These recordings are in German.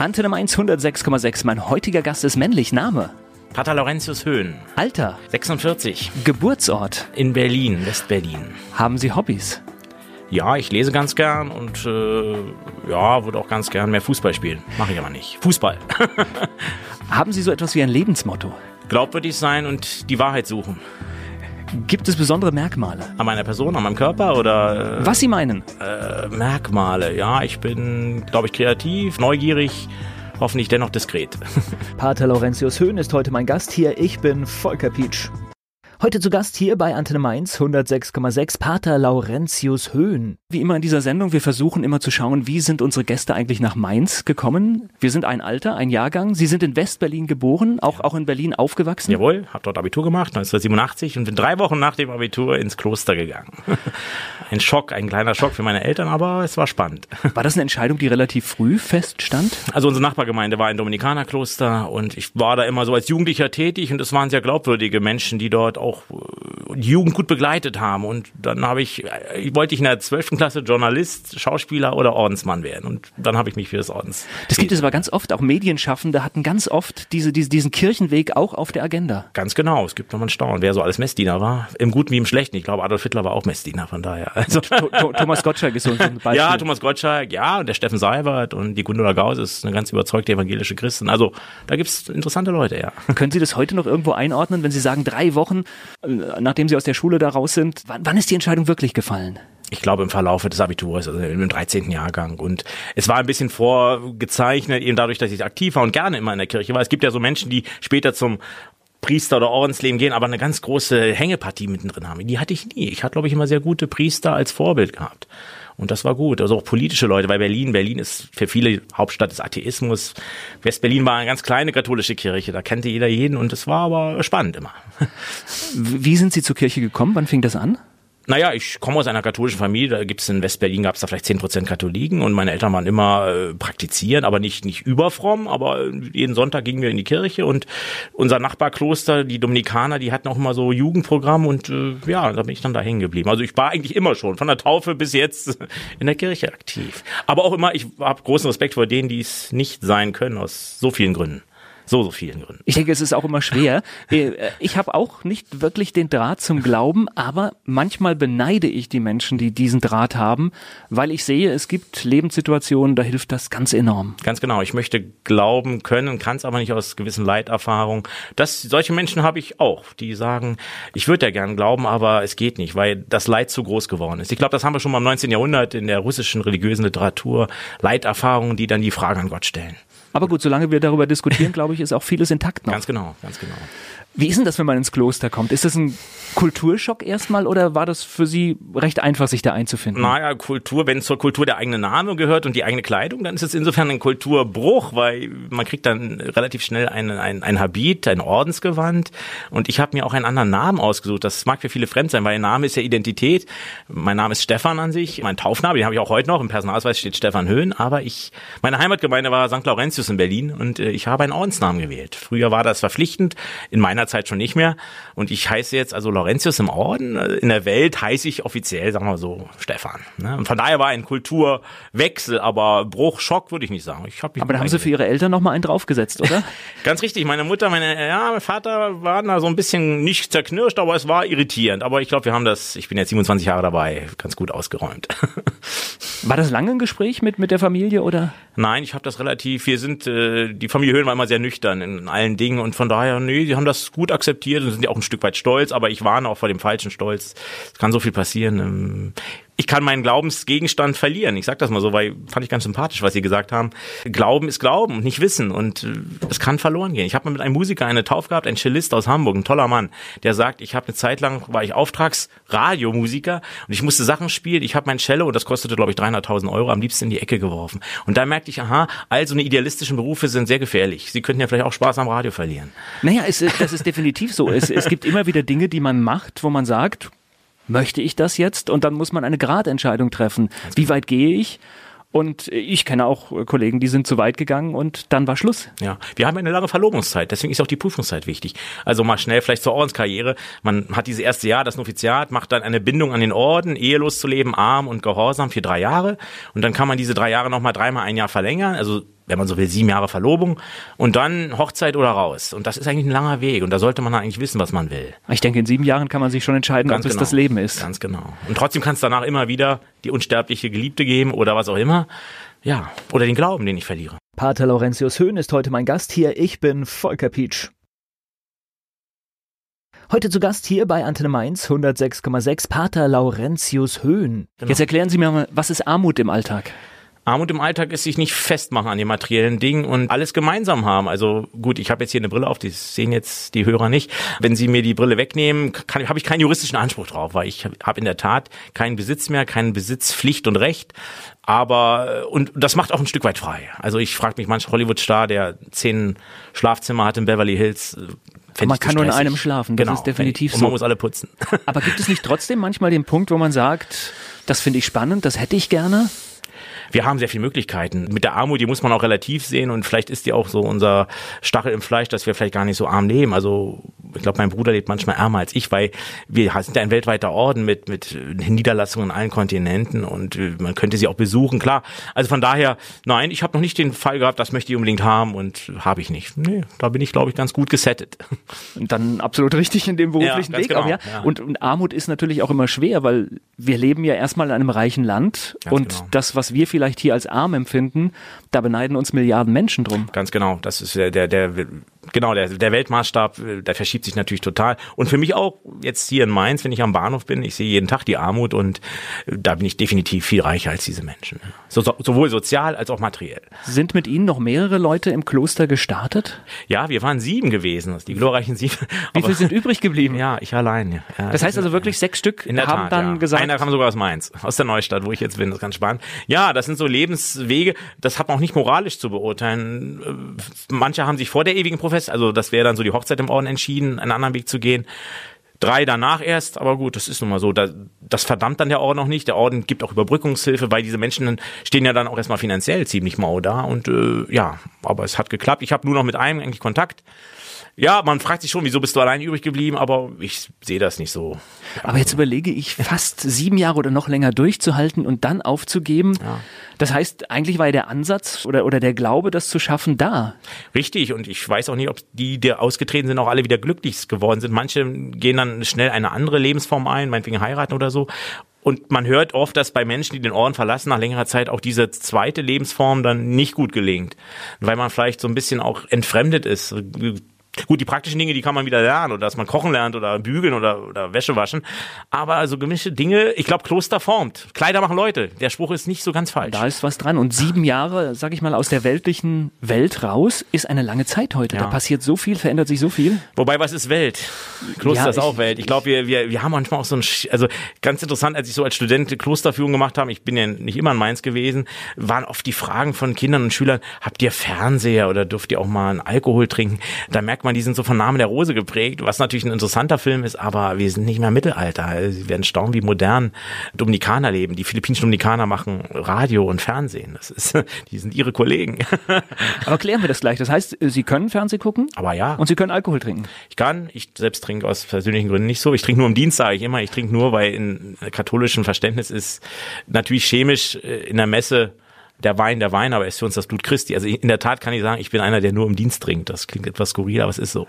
Antenne Mainz 106,6. Mein heutiger Gast ist männlich. Name? Pater Laurentius Höhn. Alter? 46. Geburtsort? In Berlin, Westberlin. Haben Sie Hobbys? Ja, ich lese ganz gern und äh, ja, würde auch ganz gern mehr Fußball spielen. Mache ich aber nicht. Fußball. Haben Sie so etwas wie ein Lebensmotto? Glaubwürdig sein und die Wahrheit suchen. Gibt es besondere Merkmale? An meiner Person, an meinem Körper oder? Äh, Was Sie meinen? Äh, Merkmale, ja, ich bin, glaube ich, kreativ, neugierig, hoffentlich dennoch diskret. Pater Laurentius Höhn ist heute mein Gast hier. Ich bin Volker Pietsch. Heute zu Gast hier bei Antenne Mainz 106,6 Pater Laurentius Höhn. Wie immer in dieser Sendung, wir versuchen immer zu schauen, wie sind unsere Gäste eigentlich nach Mainz gekommen. Wir sind ein Alter, ein Jahrgang. Sie sind in Westberlin geboren, auch, auch in Berlin aufgewachsen. Jawohl, habe dort Abitur gemacht, 1987 und bin drei Wochen nach dem Abitur ins Kloster gegangen. Ein Schock, ein kleiner Schock für meine Eltern, aber es war spannend. War das eine Entscheidung, die relativ früh feststand? Also unsere Nachbargemeinde war ein Dominikanerkloster und ich war da immer so als Jugendlicher tätig und es waren sehr glaubwürdige Menschen, die dort auch äh, die Jugend gut begleitet haben. Und dann habe ich, ich wollte ich in der 12. Klasse Journalist, Schauspieler oder Ordensmann werden. Und dann habe ich mich für das Ordens. Das gibt es aber ganz oft, auch Medienschaffende hatten ganz oft diese, diese, diesen Kirchenweg auch auf der Agenda. Ganz genau, es gibt nochmal einen Staunen, wer so alles Messdiener war. Im Guten wie im Schlechten. Ich glaube, Adolf Hitler war auch Messdiener, von daher. Also Thomas Gottschalk ist so ein Beispiel. Ja, Thomas Gottschalk, ja, und der Steffen Seibert und die Gundula Gauss ist eine ganz überzeugte evangelische Christin. Also da gibt's interessante Leute, ja. Können Sie das heute noch irgendwo einordnen, wenn Sie sagen, drei Wochen, äh, nachdem Sie aus der Schule da raus sind, wann, wann ist die Entscheidung wirklich gefallen? ich glaube im Verlauf des Abiturs, also im 13. Jahrgang. Und es war ein bisschen vorgezeichnet, eben dadurch, dass ich aktiv war und gerne immer in der Kirche war. Es gibt ja so Menschen, die später zum Priester oder Ordensleben gehen, aber eine ganz große Hängepartie mittendrin haben. Die hatte ich nie. Ich hatte, glaube ich, immer sehr gute Priester als Vorbild gehabt. Und das war gut. Also auch politische Leute, weil Berlin, Berlin ist für viele Hauptstadt des Atheismus. Westberlin war eine ganz kleine katholische Kirche, da kannte jeder jeden und es war aber spannend immer. Wie sind Sie zur Kirche gekommen? Wann fing das an? Naja, ich komme aus einer katholischen Familie, da gibt's in Westberlin gab's da vielleicht zehn Prozent Katholiken und meine Eltern waren immer äh, praktizieren, aber nicht nicht überfromm, aber jeden Sonntag gingen wir in die Kirche und unser Nachbarkloster, die Dominikaner, die hatten auch immer so Jugendprogramm und äh, ja, da bin ich dann da hängen geblieben. Also ich war eigentlich immer schon von der Taufe bis jetzt in der Kirche aktiv. Aber auch immer, ich habe großen Respekt vor denen, die es nicht sein können aus so vielen Gründen so, so vielen Gründen. Ich denke, es ist auch immer schwer. Äh, ich habe auch nicht wirklich den Draht zum Glauben, aber manchmal beneide ich die Menschen, die diesen Draht haben, weil ich sehe, es gibt Lebenssituationen, da hilft das ganz enorm. Ganz genau. Ich möchte glauben können, kann es aber nicht aus gewissen Leiterfahrungen. Das, solche Menschen habe ich auch, die sagen, ich würde ja gern glauben, aber es geht nicht, weil das Leid zu groß geworden ist. Ich glaube, das haben wir schon mal im 19. Jahrhundert in der russischen religiösen Literatur. Leiterfahrungen, die dann die Frage an Gott stellen. Aber gut, solange wir darüber diskutieren, glaube ich, ist auch vieles intakt noch. Ganz genau, ganz genau. Wie ist denn das, wenn man ins Kloster kommt? Ist das ein Kulturschock erstmal oder war das für Sie recht einfach, sich da einzufinden? Naja, Kultur, wenn zur Kultur der eigene Name gehört und die eigene Kleidung, dann ist es insofern ein Kulturbruch, weil man kriegt dann relativ schnell ein, ein, ein Habit, ein Ordensgewand und ich habe mir auch einen anderen Namen ausgesucht. Das mag für viele fremd sein, weil Name ist ja Identität. Mein Name ist Stefan an sich, mein Taufname, den habe ich auch heute noch, im Personalausweis steht Stefan Höhn, aber ich, meine Heimatgemeinde war St. Laurentius in Berlin und äh, ich habe einen Ordensnamen gewählt. Früher war das verpflichtend, in meiner Zeit schon nicht mehr und ich heiße jetzt also Laurentius im Orden. In der Welt heiße ich offiziell, sagen wir so, Stefan. Ne? Und von daher war ein Kulturwechsel, aber Bruch, Schock würde ich nicht sagen. Ich hab mich aber da haben Sie für Ihre Eltern nochmal einen draufgesetzt, oder? Ganz richtig. Meine Mutter, meine, ja, mein Vater waren da so ein bisschen nicht zerknirscht, aber es war irritierend. Aber ich glaube, wir haben das, ich bin jetzt 27 Jahre dabei, ganz gut ausgeräumt. War das lange ein Gespräch mit, mit der Familie, oder? Nein, ich habe das relativ, wir sind, äh, die Familie Höhn war immer sehr nüchtern in allen Dingen und von daher, nee, die haben das gut akzeptiert und sind ja auch ein Stück weit stolz, aber ich warne auch vor dem falschen Stolz. Es kann so viel passieren. Ich kann meinen Glaubensgegenstand verlieren. Ich sage das mal so, weil fand ich ganz sympathisch, was Sie gesagt haben. Glauben ist Glauben und nicht Wissen und äh, es kann verloren gehen. Ich habe mal mit einem Musiker eine Taufe gehabt, ein Cellist aus Hamburg, ein toller Mann, der sagt, ich habe eine Zeit lang war ich Auftragsradiomusiker und ich musste Sachen spielen. Ich habe mein Cello und das kostete glaube ich 300.000 Euro am liebsten in die Ecke geworfen. Und da merkte ich, aha, also eine idealistischen Berufe sind sehr gefährlich. Sie könnten ja vielleicht auch Spaß am Radio verlieren. Naja, es, das ist definitiv so. Es, es gibt immer wieder Dinge, die man macht, wo man sagt, möchte ich das jetzt? Und dann muss man eine Gradentscheidung treffen. Wie weit gehe ich? Und ich kenne auch Kollegen, die sind zu weit gegangen und dann war Schluss. Ja, wir haben eine lange Verlobungszeit, deswegen ist auch die Prüfungszeit wichtig. Also mal schnell vielleicht zur Ordenskarriere. Man hat dieses erste Jahr, das Noviziat, macht dann eine Bindung an den Orden, ehelos zu leben, arm und gehorsam für drei Jahre. Und dann kann man diese drei Jahre nochmal dreimal ein Jahr verlängern. Also wenn man so will, sieben Jahre Verlobung und dann Hochzeit oder raus. Und das ist eigentlich ein langer Weg und da sollte man eigentlich wissen, was man will. Ich denke, in sieben Jahren kann man sich schon entscheiden, Ganz ob genau. es das Leben ist. Ganz genau. Und trotzdem kann es danach immer wieder die unsterbliche Geliebte geben oder was auch immer. Ja, oder den Glauben, den ich verliere. Pater Laurentius Höhn ist heute mein Gast hier. Ich bin Volker Pietsch. Heute zu Gast hier bei Antenne Mainz 106,6 Pater Laurentius Höhn. Genau. Jetzt erklären Sie mir mal, was ist Armut im Alltag? Armut im Alltag ist sich nicht festmachen an den materiellen Dingen und alles gemeinsam haben. Also gut, ich habe jetzt hier eine Brille auf, die sehen jetzt die Hörer nicht. Wenn Sie mir die Brille wegnehmen, habe ich keinen juristischen Anspruch drauf, weil ich habe in der Tat keinen Besitz mehr, keinen Besitz, Pflicht und Recht. Aber und das macht auch ein Stück weit frei. Also ich frage mich manch Hollywood-Star, der zehn Schlafzimmer hat in Beverly Hills, man kann nur in einem schlafen, das genau, ist definitiv so. Und man muss alle putzen. Aber gibt es nicht trotzdem manchmal den Punkt, wo man sagt, das finde ich spannend, das hätte ich gerne? Wir haben sehr viele Möglichkeiten. Mit der Armut, die muss man auch relativ sehen und vielleicht ist die auch so unser Stachel im Fleisch, dass wir vielleicht gar nicht so arm leben. Also ich glaube, mein Bruder lebt manchmal ärmer als ich, weil wir sind ja ein weltweiter Orden mit, mit Niederlassungen in allen Kontinenten und äh, man könnte sie auch besuchen, klar. Also von daher, nein, ich habe noch nicht den Fall gehabt, das möchte ich unbedingt haben und habe ich nicht. Nee, da bin ich, glaube ich, ganz gut gesettet. Und dann absolut richtig in dem beruflichen ja, Weg genau, auch, ja. ja. Und, und, Armut ist natürlich auch immer schwer, weil wir leben ja erstmal in einem reichen Land ganz und genau. das, was wir vielleicht hier als arm empfinden, da beneiden uns Milliarden Menschen drum. Ganz genau. Das ist der, der, der genau, der, der Weltmaßstab, äh, der verschiebt sich natürlich total. Und für mich auch jetzt hier in Mainz, wenn ich am Bahnhof bin, ich sehe jeden Tag die Armut und äh, da bin ich definitiv viel reicher als diese Menschen. So, so, sowohl sozial als auch materiell. Sind mit Ihnen noch mehrere Leute im Kloster gestartet? Ja, wir waren sieben gewesen, die glorreichen sieben. Wie viele sind übrig geblieben? Ja, ich allein. Ja. Das heißt also wirklich sechs Stück in der haben Tat, dann ja. gesagt. Einer kam sogar aus Mainz, aus der Neustadt, wo ich jetzt bin. Das ist ganz spannend. Ja, das sind so Lebenswege. Das hat man auch nicht moralisch zu beurteilen. Äh, manche haben sich vor der ewigen Professor, also das wäre dann so die Hochzeit im Orden entschieden, einen anderen Weg zu gehen. Drei danach erst, aber gut, das ist nun mal so. Das verdammt dann der Orden noch nicht. Der Orden gibt auch Überbrückungshilfe, weil diese Menschen stehen ja dann auch erstmal finanziell ziemlich mau da. Und äh, ja, aber es hat geklappt. Ich habe nur noch mit einem eigentlich Kontakt. Ja, man fragt sich schon, wieso bist du allein übrig geblieben, aber ich sehe das nicht so. Aber jetzt überlege ich, fast sieben Jahre oder noch länger durchzuhalten und dann aufzugeben. Ja. Das heißt, eigentlich war ja der Ansatz oder, oder der Glaube, das zu schaffen, da. Richtig, und ich weiß auch nicht, ob die, die ausgetreten sind, auch alle wieder glücklich geworden sind. Manche gehen dann schnell eine andere Lebensform ein, meinetwegen heiraten oder so. Und man hört oft, dass bei Menschen, die den Orden verlassen, nach längerer Zeit auch diese zweite Lebensform dann nicht gut gelingt. Weil man vielleicht so ein bisschen auch entfremdet ist Gut, die praktischen Dinge, die kann man wieder lernen oder dass man kochen lernt oder bügeln oder, oder Wäsche waschen. Aber also gemischte Dinge, ich glaube, Kloster formt. Kleider machen Leute. Der Spruch ist nicht so ganz falsch. Da ist was dran. Und sieben Jahre, sag ich mal, aus der weltlichen Welt raus, ist eine lange Zeit heute. Ja. Da passiert so viel, verändert sich so viel. Wobei, was ist Welt? Kloster ja, ist auch Welt. Ich glaube, wir, wir, wir haben manchmal auch so ein, also ganz interessant, als ich so als Student Klosterführung gemacht habe, ich bin ja nicht immer in Mainz gewesen, waren oft die Fragen von Kindern und Schülern, habt ihr Fernseher oder dürft ihr auch mal einen Alkohol trinken? Da merkt man, man, die sind so von Namen der Rose geprägt, was natürlich ein interessanter Film ist, aber wir sind nicht mehr Mittelalter. Sie werden staunen, wie modern Dominikaner leben. Die philippinischen Dominikaner machen Radio und Fernsehen. Das ist, die sind ihre Kollegen. aber klären wir das gleich. Das heißt, Sie können Fernsehen gucken? Aber ja. Und Sie können Alkohol trinken? Ich kann. Ich selbst trinke aus persönlichen Gründen nicht so. Ich trinke nur im Dienst, sage ich immer. Ich trinke nur, weil in katholischem Verständnis ist natürlich chemisch äh, in der Messe der Wein der Wein, aber er ist für uns das Blut Christi. Also in der Tat kann ich sagen, ich bin einer, der nur im Dienst trinkt. Das klingt etwas skurril, aber es ist so.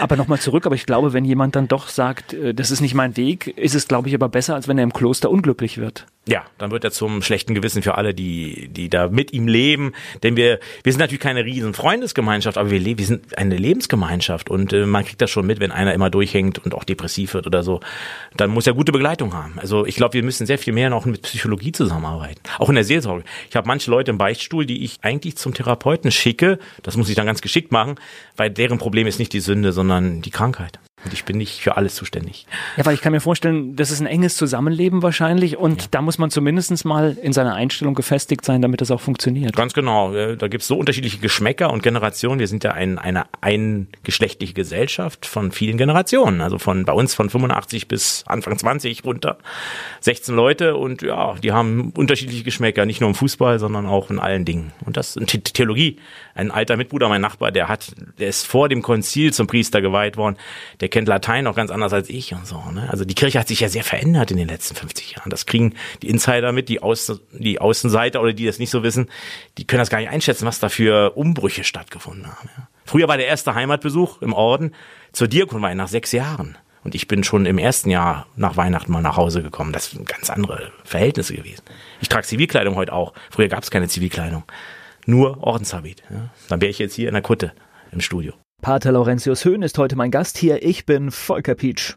Aber nochmal zurück, aber ich glaube, wenn jemand dann doch sagt, äh, das ist nicht mein Weg, ist es, glaube ich, aber besser, als wenn er im Kloster unglücklich wird. Ja, dann wird er zum schlechten Gewissen für alle, die, die da mit ihm leben. Denn wir, wir sind natürlich keine riesen Freundesgemeinschaft, aber wir, wir sind eine Lebensgemeinschaft und äh, man kriegt das schon mit, wenn einer immer durchhängt und auch depressiv wird oder so. Dann muss er gute Begleitung haben. Also ich glaube, wir müssen sehr viel mehr noch mit Psychologie zusammenarbeiten. Auch in der Seelsorge. Ich habe manche Leute im Beichtstuhl, die ich eigentlich zum Therapeuten schicke. Das muss ich dann ganz geschickt machen, weil deren Problem ist nicht die Sünde, sondern die Krankheit. Und ich bin nicht für alles zuständig. Ja, weil ich kann mir vorstellen, das ist ein enges Zusammenleben wahrscheinlich und ja. da muss man zumindest mal in seiner Einstellung gefestigt sein, damit das auch funktioniert. Ganz genau. Da gibt es so unterschiedliche Geschmäcker und Generationen. Wir sind ja ein, eine eingeschlechtliche Gesellschaft von vielen Generationen. Also von bei uns von 85 bis Anfang 20 runter. 16 Leute und ja, die haben unterschiedliche Geschmäcker, nicht nur im Fußball, sondern auch in allen Dingen. Und das ist Theologie. Ein alter Mitbruder, mein Nachbar, der hat, der ist vor dem Konzil zum Priester geweiht worden. Der der kennt Latein noch ganz anders als ich und so. Ne? Also die Kirche hat sich ja sehr verändert in den letzten 50 Jahren. Das kriegen die Insider mit, die, Außen, die Außenseiter oder die das nicht so wissen, die können das gar nicht einschätzen, was da für Umbrüche stattgefunden haben. Ja? Früher war der erste Heimatbesuch im Orden zur Diakonweihe nach sechs Jahren. Und ich bin schon im ersten Jahr nach Weihnachten mal nach Hause gekommen. Das sind ganz andere Verhältnisse gewesen. Ich trage Zivilkleidung heute auch. Früher gab es keine Zivilkleidung. Nur Ordenshabit. Ja. Dann wäre ich jetzt hier in der Kutte im Studio. Pater Laurentius Höhn ist heute mein Gast hier. Ich bin Volker Pietsch.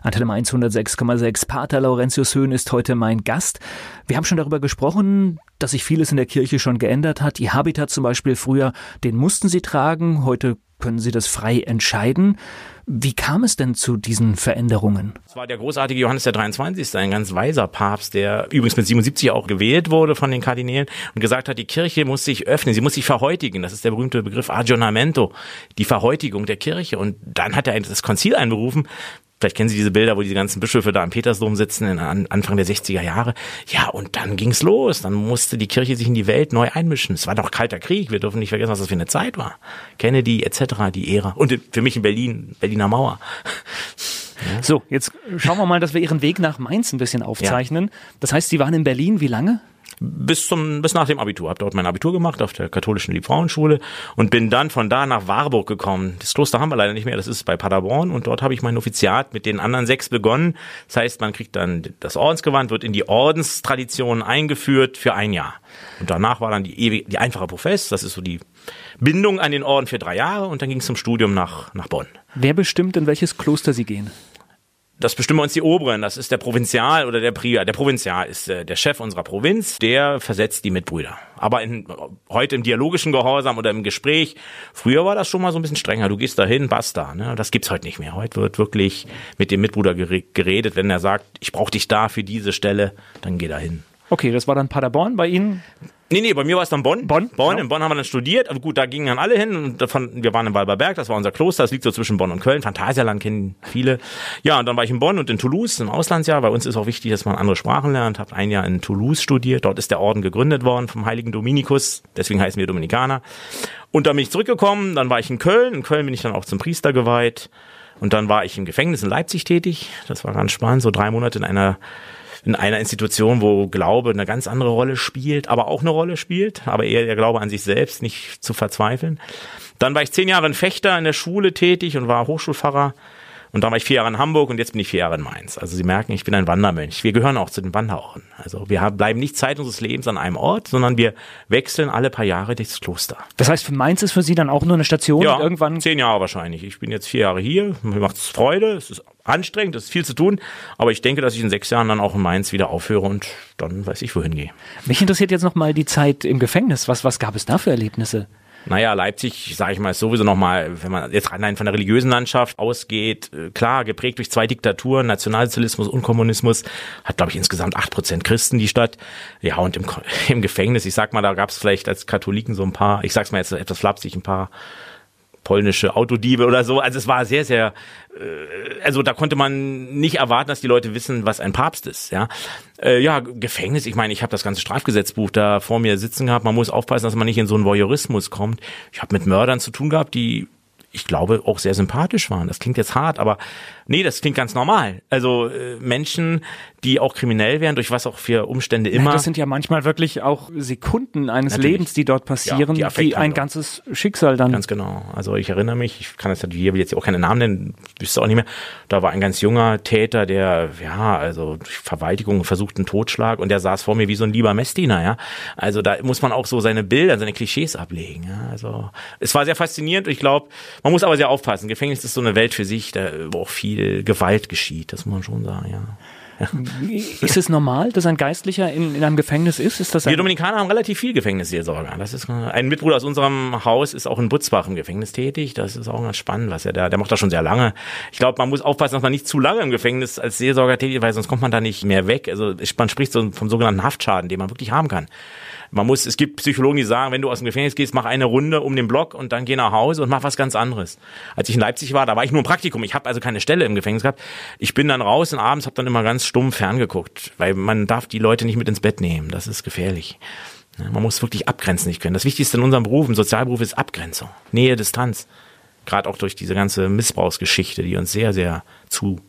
Antenne Mainz 106,6. Pater Laurentius Höhn ist heute mein Gast. Wir haben schon darüber gesprochen, dass sich vieles in der Kirche schon geändert hat. Ihr Habitat zum Beispiel früher, den mussten Sie tragen. Heute können Sie das frei entscheiden. Wie kam es denn zu diesen Veränderungen? Es war der großartige Johannes der 23., ein ganz weiser Papst, der übrigens mit 77 auch gewählt wurde von den Kardinälen und gesagt hat, die Kirche muss sich öffnen, sie muss sich verhäutigen. Das ist der berühmte Begriff Aggiornamento, die Verhäutigung der Kirche. Und dann hat er das Konzil einberufen, Vielleicht kennen Sie diese Bilder, wo diese ganzen Bischöfe da am Petersdom sitzen, in Anfang der 60er Jahre. Ja, und dann ging's los. Dann musste die Kirche sich in die Welt neu einmischen. Es war doch kalter Krieg. Wir dürfen nicht vergessen, was das für eine Zeit war. Kennedy etc., die Ära. Und für mich in Berlin, Berliner Mauer. Ja. So, jetzt schauen wir mal, dass wir Ihren Weg nach Mainz ein bisschen aufzeichnen. Ja. Das heißt, Sie waren in Berlin wie lange? Bis zum bis nach dem Abitur. Habe dort mein Abitur gemacht auf der katholischen Liebfrauenschule und bin dann von da nach Warburg gekommen. Das Kloster haben wir leider nicht mehr, das ist bei Paderborn und dort habe ich mein Offiziat mit den anderen sechs begonnen. Das heißt, man kriegt dann das Ordensgewand, wird in die Ordenstradition eingeführt für ein Jahr. Und danach war dann die ewig, die einfache Profess, das ist so die Bindung an den Orden für drei Jahre und dann ging es zum Studium nach, nach Bonn. Wer bestimmt, in welches Kloster Sie gehen? Das bestimmen uns die Oberen. Das ist der Provinzial oder der Prior. Der Provinzial ist äh, der Chef unserer Provinz. Der versetzt die Mitbrüder. Aber in, heute im dialogischen Gehorsam oder im Gespräch. Früher war das schon mal so ein bisschen strenger. Du gehst dahin, basta. Ne? Das gibt's heute nicht mehr. Heute wird wirklich mit dem Mitbruder geredet. Wenn er sagt, ich brauche dich da für diese Stelle, dann geh dahin. Okay, das war dann Paderborn bei Ihnen? Nee, nee, bei mir war es dann Bonn. Bonn? Bonn. Genau. In Bonn haben wir dann studiert. Aber gut, da gingen dann alle hin. Und davon, wir waren in Walberberg, das war unser Kloster. Das liegt so zwischen Bonn und Köln. Phantasialand kennen viele. Ja, und dann war ich in Bonn und in Toulouse im Auslandsjahr. Bei uns ist auch wichtig, dass man andere Sprachen lernt. Habe ein Jahr in Toulouse studiert. Dort ist der Orden gegründet worden vom heiligen Dominikus. Deswegen heißen wir Dominikaner. Und dann bin ich zurückgekommen. Dann war ich in Köln. In Köln bin ich dann auch zum Priester geweiht. Und dann war ich im Gefängnis in Leipzig tätig. Das war ganz spannend. So drei Monate in einer in einer Institution, wo Glaube eine ganz andere Rolle spielt, aber auch eine Rolle spielt, aber eher der Glaube an sich selbst, nicht zu verzweifeln. Dann war ich zehn Jahre in Fechter in der Schule tätig und war Hochschulpfarrer. Und dann war ich vier Jahre in Hamburg und jetzt bin ich vier Jahre in Mainz. Also Sie merken, ich bin ein Wandermönch. Wir gehören auch zu den Wanderorten. Also wir haben, bleiben nicht Zeit unseres Lebens an einem Ort, sondern wir wechseln alle paar Jahre das Kloster. Das heißt, für Mainz ist für Sie dann auch nur eine Station? Ja, irgendwann zehn Jahre wahrscheinlich. Ich bin jetzt vier Jahre hier. Mir macht es Freude. Es ist anstrengend, es ist viel zu tun. Aber ich denke, dass ich in sechs Jahren dann auch in Mainz wieder aufhöre und dann weiß ich, wohin gehe. Mich interessiert jetzt noch mal die Zeit im Gefängnis. Was, was gab es da für Erlebnisse? Naja, Leipzig, sage ich mal, ist sowieso nochmal, wenn man jetzt allein von der religiösen Landschaft ausgeht, äh, klar, geprägt durch zwei Diktaturen, Nationalsozialismus und Kommunismus, hat, glaube ich, insgesamt acht Prozent Christen die Stadt. Ja, und im, im Gefängnis, ich sag mal, da gab es vielleicht als Katholiken so ein paar, ich sag's mal jetzt etwas flapsig, ein paar polnische Autodiebe oder so. Also es war sehr, sehr, äh, also da konnte man nicht erwarten, dass die Leute wissen, was ein Papst ist. Ja, äh, ja Gefängnis. Ich meine, ich habe das ganze Strafgesetzbuch da vor mir sitzen gehabt. Man muss aufpassen, dass man nicht in so einen Voyeurismus kommt. Ich habe mit Mördern zu tun gehabt, die ich glaube, auch sehr sympathisch waren. Das klingt jetzt hart, aber nee, das klingt ganz normal. Also äh, Menschen, die auch kriminell wären, durch was auch für Umstände immer. Ja, das sind ja manchmal wirklich auch Sekunden eines Natürlich. Lebens, die dort passieren, ja, die, die ein ganzes Schicksal dann. Ganz genau. Also ich erinnere mich, ich kann jetzt hier jetzt auch keine Namen nennen, wüsste auch nicht mehr. Da war ein ganz junger Täter, der ja, also durch Verwaltigung versucht einen Totschlag und der saß vor mir wie so ein lieber Messdiener, ja. Also da muss man auch so seine Bilder, seine Klischees ablegen. Ja? Also es war sehr faszinierend. Ich glaube, man muss aber sehr aufpassen. Gefängnis ist so eine Welt für sich, da, wo auch viel Gewalt geschieht, das muss man schon sagen, ja. Ist es normal, dass ein Geistlicher in, in einem Gefängnis ist? ist das Wir Dominikaner haben relativ viel Gefängnisseelsorger. Das ist ein Mitbruder aus unserem Haus ist auch in Butzbach im Gefängnis tätig. Das ist auch ganz spannend, was er da, der macht das schon sehr lange. Ich glaube, man muss aufpassen, dass man nicht zu lange im Gefängnis als Seelsorger tätig ist, weil sonst kommt man da nicht mehr weg. Also man spricht so vom sogenannten Haftschaden, den man wirklich haben kann. Man muss, es gibt Psychologen, die sagen, wenn du aus dem Gefängnis gehst, mach eine Runde um den Block und dann geh nach Hause und mach was ganz anderes. Als ich in Leipzig war, da war ich nur im Praktikum. Ich habe also keine Stelle im Gefängnis gehabt. Ich bin dann raus und abends habe dann immer ganz stumm ferngeguckt, weil man darf die Leute nicht mit ins Bett nehmen. Das ist gefährlich. Man muss wirklich abgrenzen nicht können. Das Wichtigste in unserem Beruf, im Sozialberuf, ist Abgrenzung, Nähe, Distanz. Gerade auch durch diese ganze Missbrauchsgeschichte, die uns sehr, sehr zu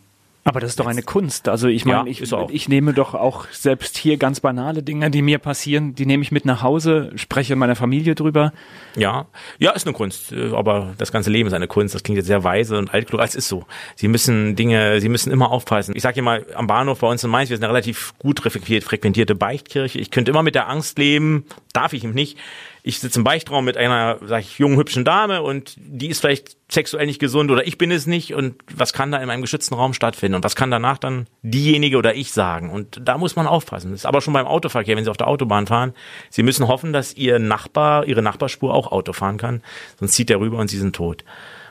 aber das ist doch eine Kunst. Also ich meine, ja, ich, ich nehme doch auch selbst hier ganz banale Dinge, die mir passieren, die nehme ich mit nach Hause, spreche in meiner Familie drüber. Ja, ja, ist eine Kunst. Aber das ganze Leben ist eine Kunst. Das klingt jetzt sehr weise und altklug. Es ist so. Sie müssen Dinge, Sie müssen immer aufpassen. Ich sage hier mal, am Bahnhof bei uns in Mainz, wir sind eine relativ gut frequentierte Beichtkirche. Ich könnte immer mit der Angst leben, darf ich nicht, ich sitze im Beichtraum mit einer, sag ich, jungen, hübschen Dame und die ist vielleicht sexuell nicht gesund oder ich bin es nicht und was kann da in meinem geschützten Raum stattfinden und was kann danach dann diejenige oder ich sagen und da muss man aufpassen. Das ist aber schon beim Autoverkehr, wenn Sie auf der Autobahn fahren, Sie müssen hoffen, dass Ihr Nachbar, Ihre Nachbarspur auch Auto fahren kann, sonst zieht er rüber und Sie sind tot.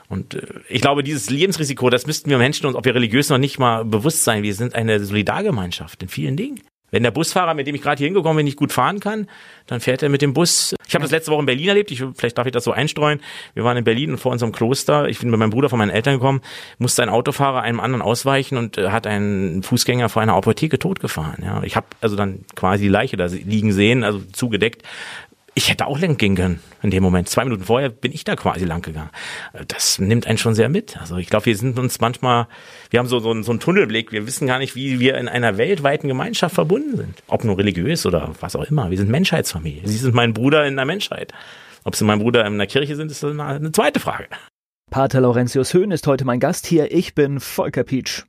Und äh, ich glaube, dieses Lebensrisiko, das müssten wir Menschen uns, ob wir religiös noch nicht mal bewusst sein. Wir sind eine Solidargemeinschaft in vielen Dingen. Wenn der Busfahrer, mit dem ich gerade hier hingekommen bin, nicht gut fahren kann, dann fährt er mit dem Bus. Ich habe das letzte Woche in Berlin erlebt. Ich, vielleicht darf ich das so einstreuen. Wir waren in Berlin und vor unserem Kloster. Ich bin mit meinem Bruder von meinen Eltern gekommen. Musste ein Autofahrer einem anderen ausweichen und äh, hat einen Fußgänger vor einer Apotheke totgefahren. Ja, ich habe also dann quasi die Leiche da liegen sehen, also zugedeckt ich hätte auch lang gehen können in dem Moment. Zwei Minuten vorher bin ich da quasi lang gegangen. Das nimmt einen schon sehr mit. Also ich glaube, wir sind uns manchmal, wir haben so, so, so einen Tunnelblick. Wir wissen gar nicht, wie wir in einer weltweiten Gemeinschaft verbunden sind. Ob nur religiös oder was auch immer. Wir sind Menschheitsfamilie. Sie sind mein Bruder in der Menschheit. Ob sie mein Bruder in der Kirche sind, ist eine zweite Frage. Pater Laurentius Höhn ist heute mein Gast hier. Ich bin Volker Pietsch.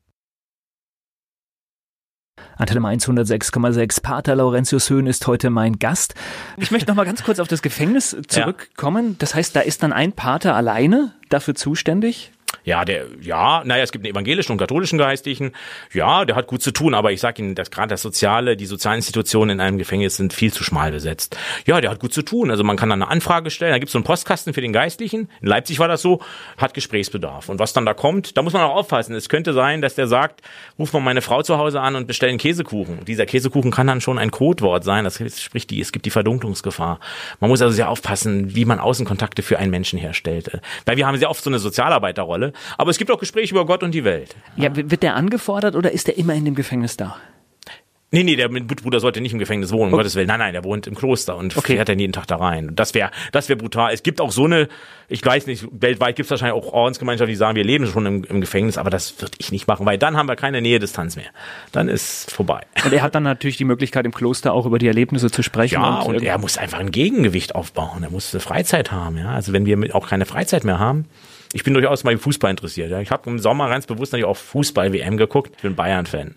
Antenne Mainz 106,6. Pater Laurentius Höhn ist heute mein Gast. Ich möchte noch mal ganz kurz auf das Gefängnis zurückkommen. Ja. Das heißt, da ist dann ein Pater alleine dafür zuständig? Ja, der, ja, naja, es gibt einen evangelischen und katholischen Geistlichen. Ja, der hat gut zu tun, aber ich sage Ihnen, dass gerade das Soziale, die sozialen Institutionen in einem Gefängnis sind viel zu schmal besetzt. Ja, der hat gut zu tun. Also man kann dann eine Anfrage stellen, da gibt es so einen Postkasten für den Geistlichen. In Leipzig war das so, hat Gesprächsbedarf. Und was dann da kommt, da muss man auch aufpassen. Es könnte sein, dass der sagt, ruf mal meine Frau zu Hause an und bestellen Käsekuchen. Dieser Käsekuchen kann dann schon ein Codewort sein. Das spricht die, es gibt die Verdunklungsgefahr. Man muss also sehr aufpassen, wie man Außenkontakte für einen Menschen herstellt. Weil wir haben sehr oft so eine Sozialarbeiterrolle. Aber es gibt auch Gespräche über Gott und die Welt. Ja, wird der angefordert oder ist der immer in dem Gefängnis da? Nee, nee, der Bruder sollte nicht im Gefängnis wohnen, um okay. Gottes Willen. Nein, nein, der wohnt im Kloster und okay. fährt dann jeden Tag da rein. Das wäre das wäre brutal. Es gibt auch so eine, ich weiß nicht, weltweit gibt es wahrscheinlich auch Ordensgemeinschaften, die sagen, wir leben schon im, im Gefängnis, aber das würde ich nicht machen, weil dann haben wir keine Nähe-Distanz mehr. Dann ist vorbei. Und er hat dann natürlich die Möglichkeit, im Kloster auch über die Erlebnisse zu sprechen. Ja, und, und er muss einfach ein Gegengewicht aufbauen. Er muss eine Freizeit haben. Ja, Also wenn wir auch keine Freizeit mehr haben, ich bin durchaus mal im Fußball interessiert. Ja. Ich habe im Sommer ganz bewusst natürlich auch Fußball-WM geguckt. Ich bin Bayern-Fan.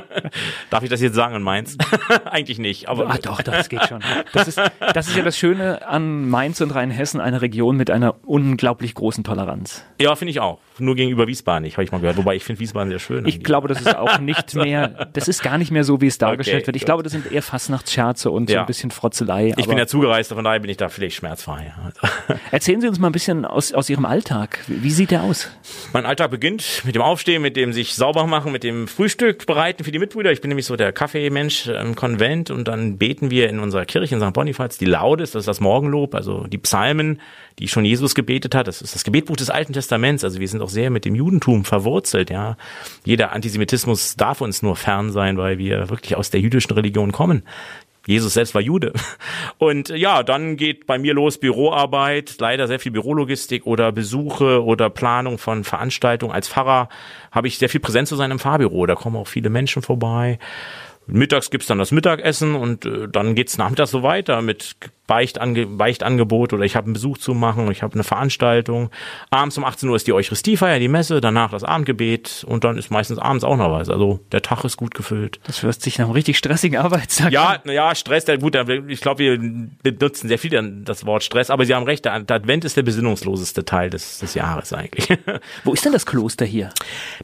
Darf ich das jetzt sagen in Mainz? Eigentlich nicht. Aber ah, doch, das geht schon. Das ist, das ist ja das Schöne an Mainz und Rheinhessen, eine Region mit einer unglaublich großen Toleranz. Ja, finde ich auch. Nur gegenüber Wiesbaden nicht, habe ich mal gehört. Wobei ich finde Wiesbaden sehr schön. Ich glaube, das ist auch nicht mehr, das ist gar nicht mehr so, wie es dargestellt okay, wird. Ich gut. glaube, das sind eher Fastnachtsscherze und ja. so ein bisschen Frotzelei. Ich bin ja zugereist, von daher bin ich da vielleicht schmerzfrei. Erzählen Sie uns mal ein bisschen aus, aus Ihrem Alltag. Wie sieht der aus? Mein Alltag beginnt mit dem Aufstehen, mit dem sich sauber machen, mit dem Frühstück bereiten für die Mitbrüder. Ich bin nämlich so der Kaffeemensch im Konvent und dann beten wir in unserer Kirche in St. Bonifaz die Laudes, das ist das Morgenlob, also die Psalmen, die schon Jesus gebetet hat. Das ist das Gebetbuch des Alten Testaments. Also wir sind auch sehr mit dem Judentum verwurzelt. Ja, jeder Antisemitismus darf uns nur fern sein, weil wir wirklich aus der jüdischen Religion kommen. Jesus selbst war Jude. Und ja, dann geht bei mir los Büroarbeit, leider sehr viel Bürologistik oder Besuche oder Planung von Veranstaltungen. Als Pfarrer habe ich sehr viel Präsenz zu sein im Fahrbüro. Da kommen auch viele Menschen vorbei. Mittags gibt's dann das Mittagessen und äh, dann geht's nachmittags so weiter mit Beichtange Beichtangebot oder ich habe einen Besuch zu machen, ich habe eine Veranstaltung. Abends um 18 Uhr ist die Eucharistiefeier, die Messe, danach das Abendgebet und dann ist meistens abends auch noch was. Also der Tag ist gut gefüllt. Das hört sich nach einem richtig stressigen Arbeitstag Ja, ja, Stress, der gut, ich glaube, wir benutzen sehr viel das Wort Stress, aber Sie haben recht, der Advent ist der besinnungsloseste Teil des, des Jahres eigentlich. Wo ist denn das Kloster hier?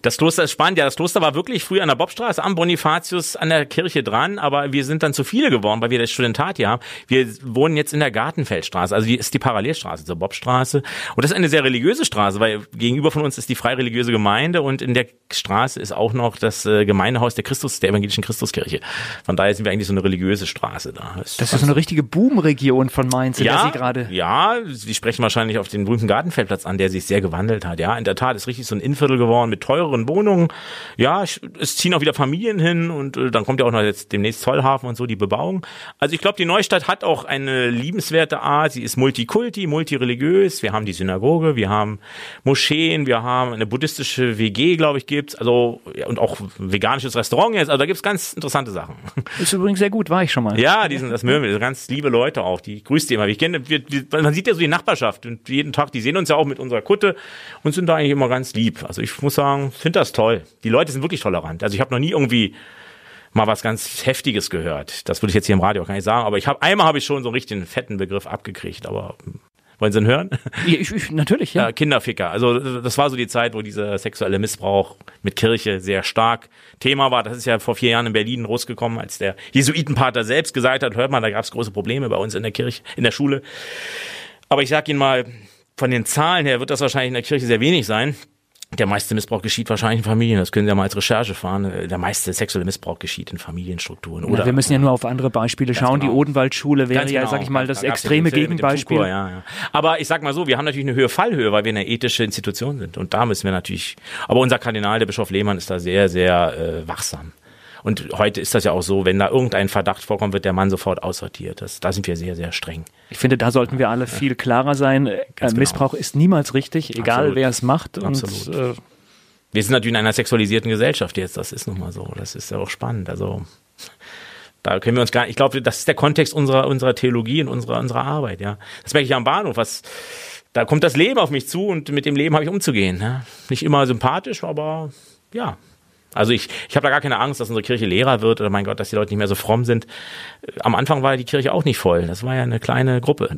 Das Kloster ist spannend, ja, das Kloster war wirklich früher an der Bobstraße am Bonifatius an der Kirche dran, aber wir sind dann zu viele geworden, weil wir das Studentat hier haben. Wir wohnen jetzt in der Gartenfeldstraße, also die ist die Parallelstraße zur Bobstraße. Und das ist eine sehr religiöse Straße, weil gegenüber von uns ist die freireligiöse Gemeinde und in der Straße ist auch noch das äh, Gemeindehaus der Christus, der evangelischen Christuskirche. Von daher sind wir eigentlich so eine religiöse Straße da. Das, das ist so eine richtige Boomregion von Mainz, in ja, der Sie gerade. Ja, Sie sprechen wahrscheinlich auf den berühmten Gartenfeldplatz an, der sich sehr gewandelt hat. Ja, in der Tat ist richtig so ein Innenviertel geworden mit teureren Wohnungen. Ja, es ziehen auch wieder Familien hin und äh, dann kommt ja auch noch jetzt demnächst Zollhafen und so die Bebauung. Also ich glaube, die Neustadt hat auch eine eine liebenswerte Art. Sie ist multikulti, multireligiös. Wir haben die Synagoge, wir haben Moscheen, wir haben eine buddhistische WG, glaube ich, gibt's. Also und auch veganisches Restaurant jetzt. Also da gibt's ganz interessante Sachen. Ist übrigens sehr gut, war ich schon mal. Ja, die sind das mögen wir. Ganz liebe Leute auch. Die grüßt die immer. Ich kenne, wir, man sieht ja so die Nachbarschaft und jeden Tag. Die sehen uns ja auch mit unserer Kutte und sind da eigentlich immer ganz lieb. Also ich muss sagen, finde das toll. Die Leute sind wirklich tolerant. Also ich habe noch nie irgendwie mal was ganz Heftiges gehört. Das würde ich jetzt hier im Radio auch gar nicht sagen, aber ich habe einmal habe ich schon so einen richtigen fetten Begriff abgekriegt, aber wollen Sie ihn hören? Ja, ich, ich, natürlich, ja. ja. Kinderficker. Also das war so die Zeit, wo dieser sexuelle Missbrauch mit Kirche sehr stark Thema war. Das ist ja vor vier Jahren in Berlin rausgekommen, als der Jesuitenpater selbst gesagt hat, hört mal, da gab es große Probleme bei uns in der Kirche, in der Schule. Aber ich sag Ihnen mal, von den Zahlen her wird das wahrscheinlich in der Kirche sehr wenig sein. Der meiste Missbrauch geschieht wahrscheinlich in Familien. Das können Sie ja mal als Recherche fahren. Der meiste sexuelle Missbrauch geschieht in Familienstrukturen. Oder, ja, wir müssen ja nur auf andere Beispiele schauen. Genau. Die Odenwaldschule wäre genau. ja, sag ich mal, das da extreme Gegenbeispiel. Ja, ja. Aber ich sag mal so, wir haben natürlich eine höhere Fallhöhe, weil wir eine ethische Institution sind. Und da müssen wir natürlich, aber unser Kardinal, der Bischof Lehmann, ist da sehr, sehr äh, wachsam. Und heute ist das ja auch so, wenn da irgendein Verdacht vorkommt, wird der Mann sofort aussortiert. Das, da sind wir sehr, sehr streng. Ich finde, da sollten wir alle viel klarer sein. Äh, genau. Missbrauch ist niemals richtig, egal Absolut. wer es macht. Absolut. Und, äh, wir sind natürlich in einer sexualisierten Gesellschaft jetzt. Das ist nun mal so. Das ist ja auch spannend. Also da können wir uns gar nicht, ich glaube, das ist der Kontext unserer, unserer Theologie und unserer, unserer Arbeit, ja. Das merke ich am Bahnhof, was, da kommt das Leben auf mich zu und mit dem Leben habe ich umzugehen. Ne? Nicht immer sympathisch, aber ja, also ich, ich habe da gar keine Angst, dass unsere Kirche leerer wird oder mein Gott, dass die Leute nicht mehr so fromm sind. Am Anfang war die Kirche auch nicht voll. Das war ja eine kleine Gruppe.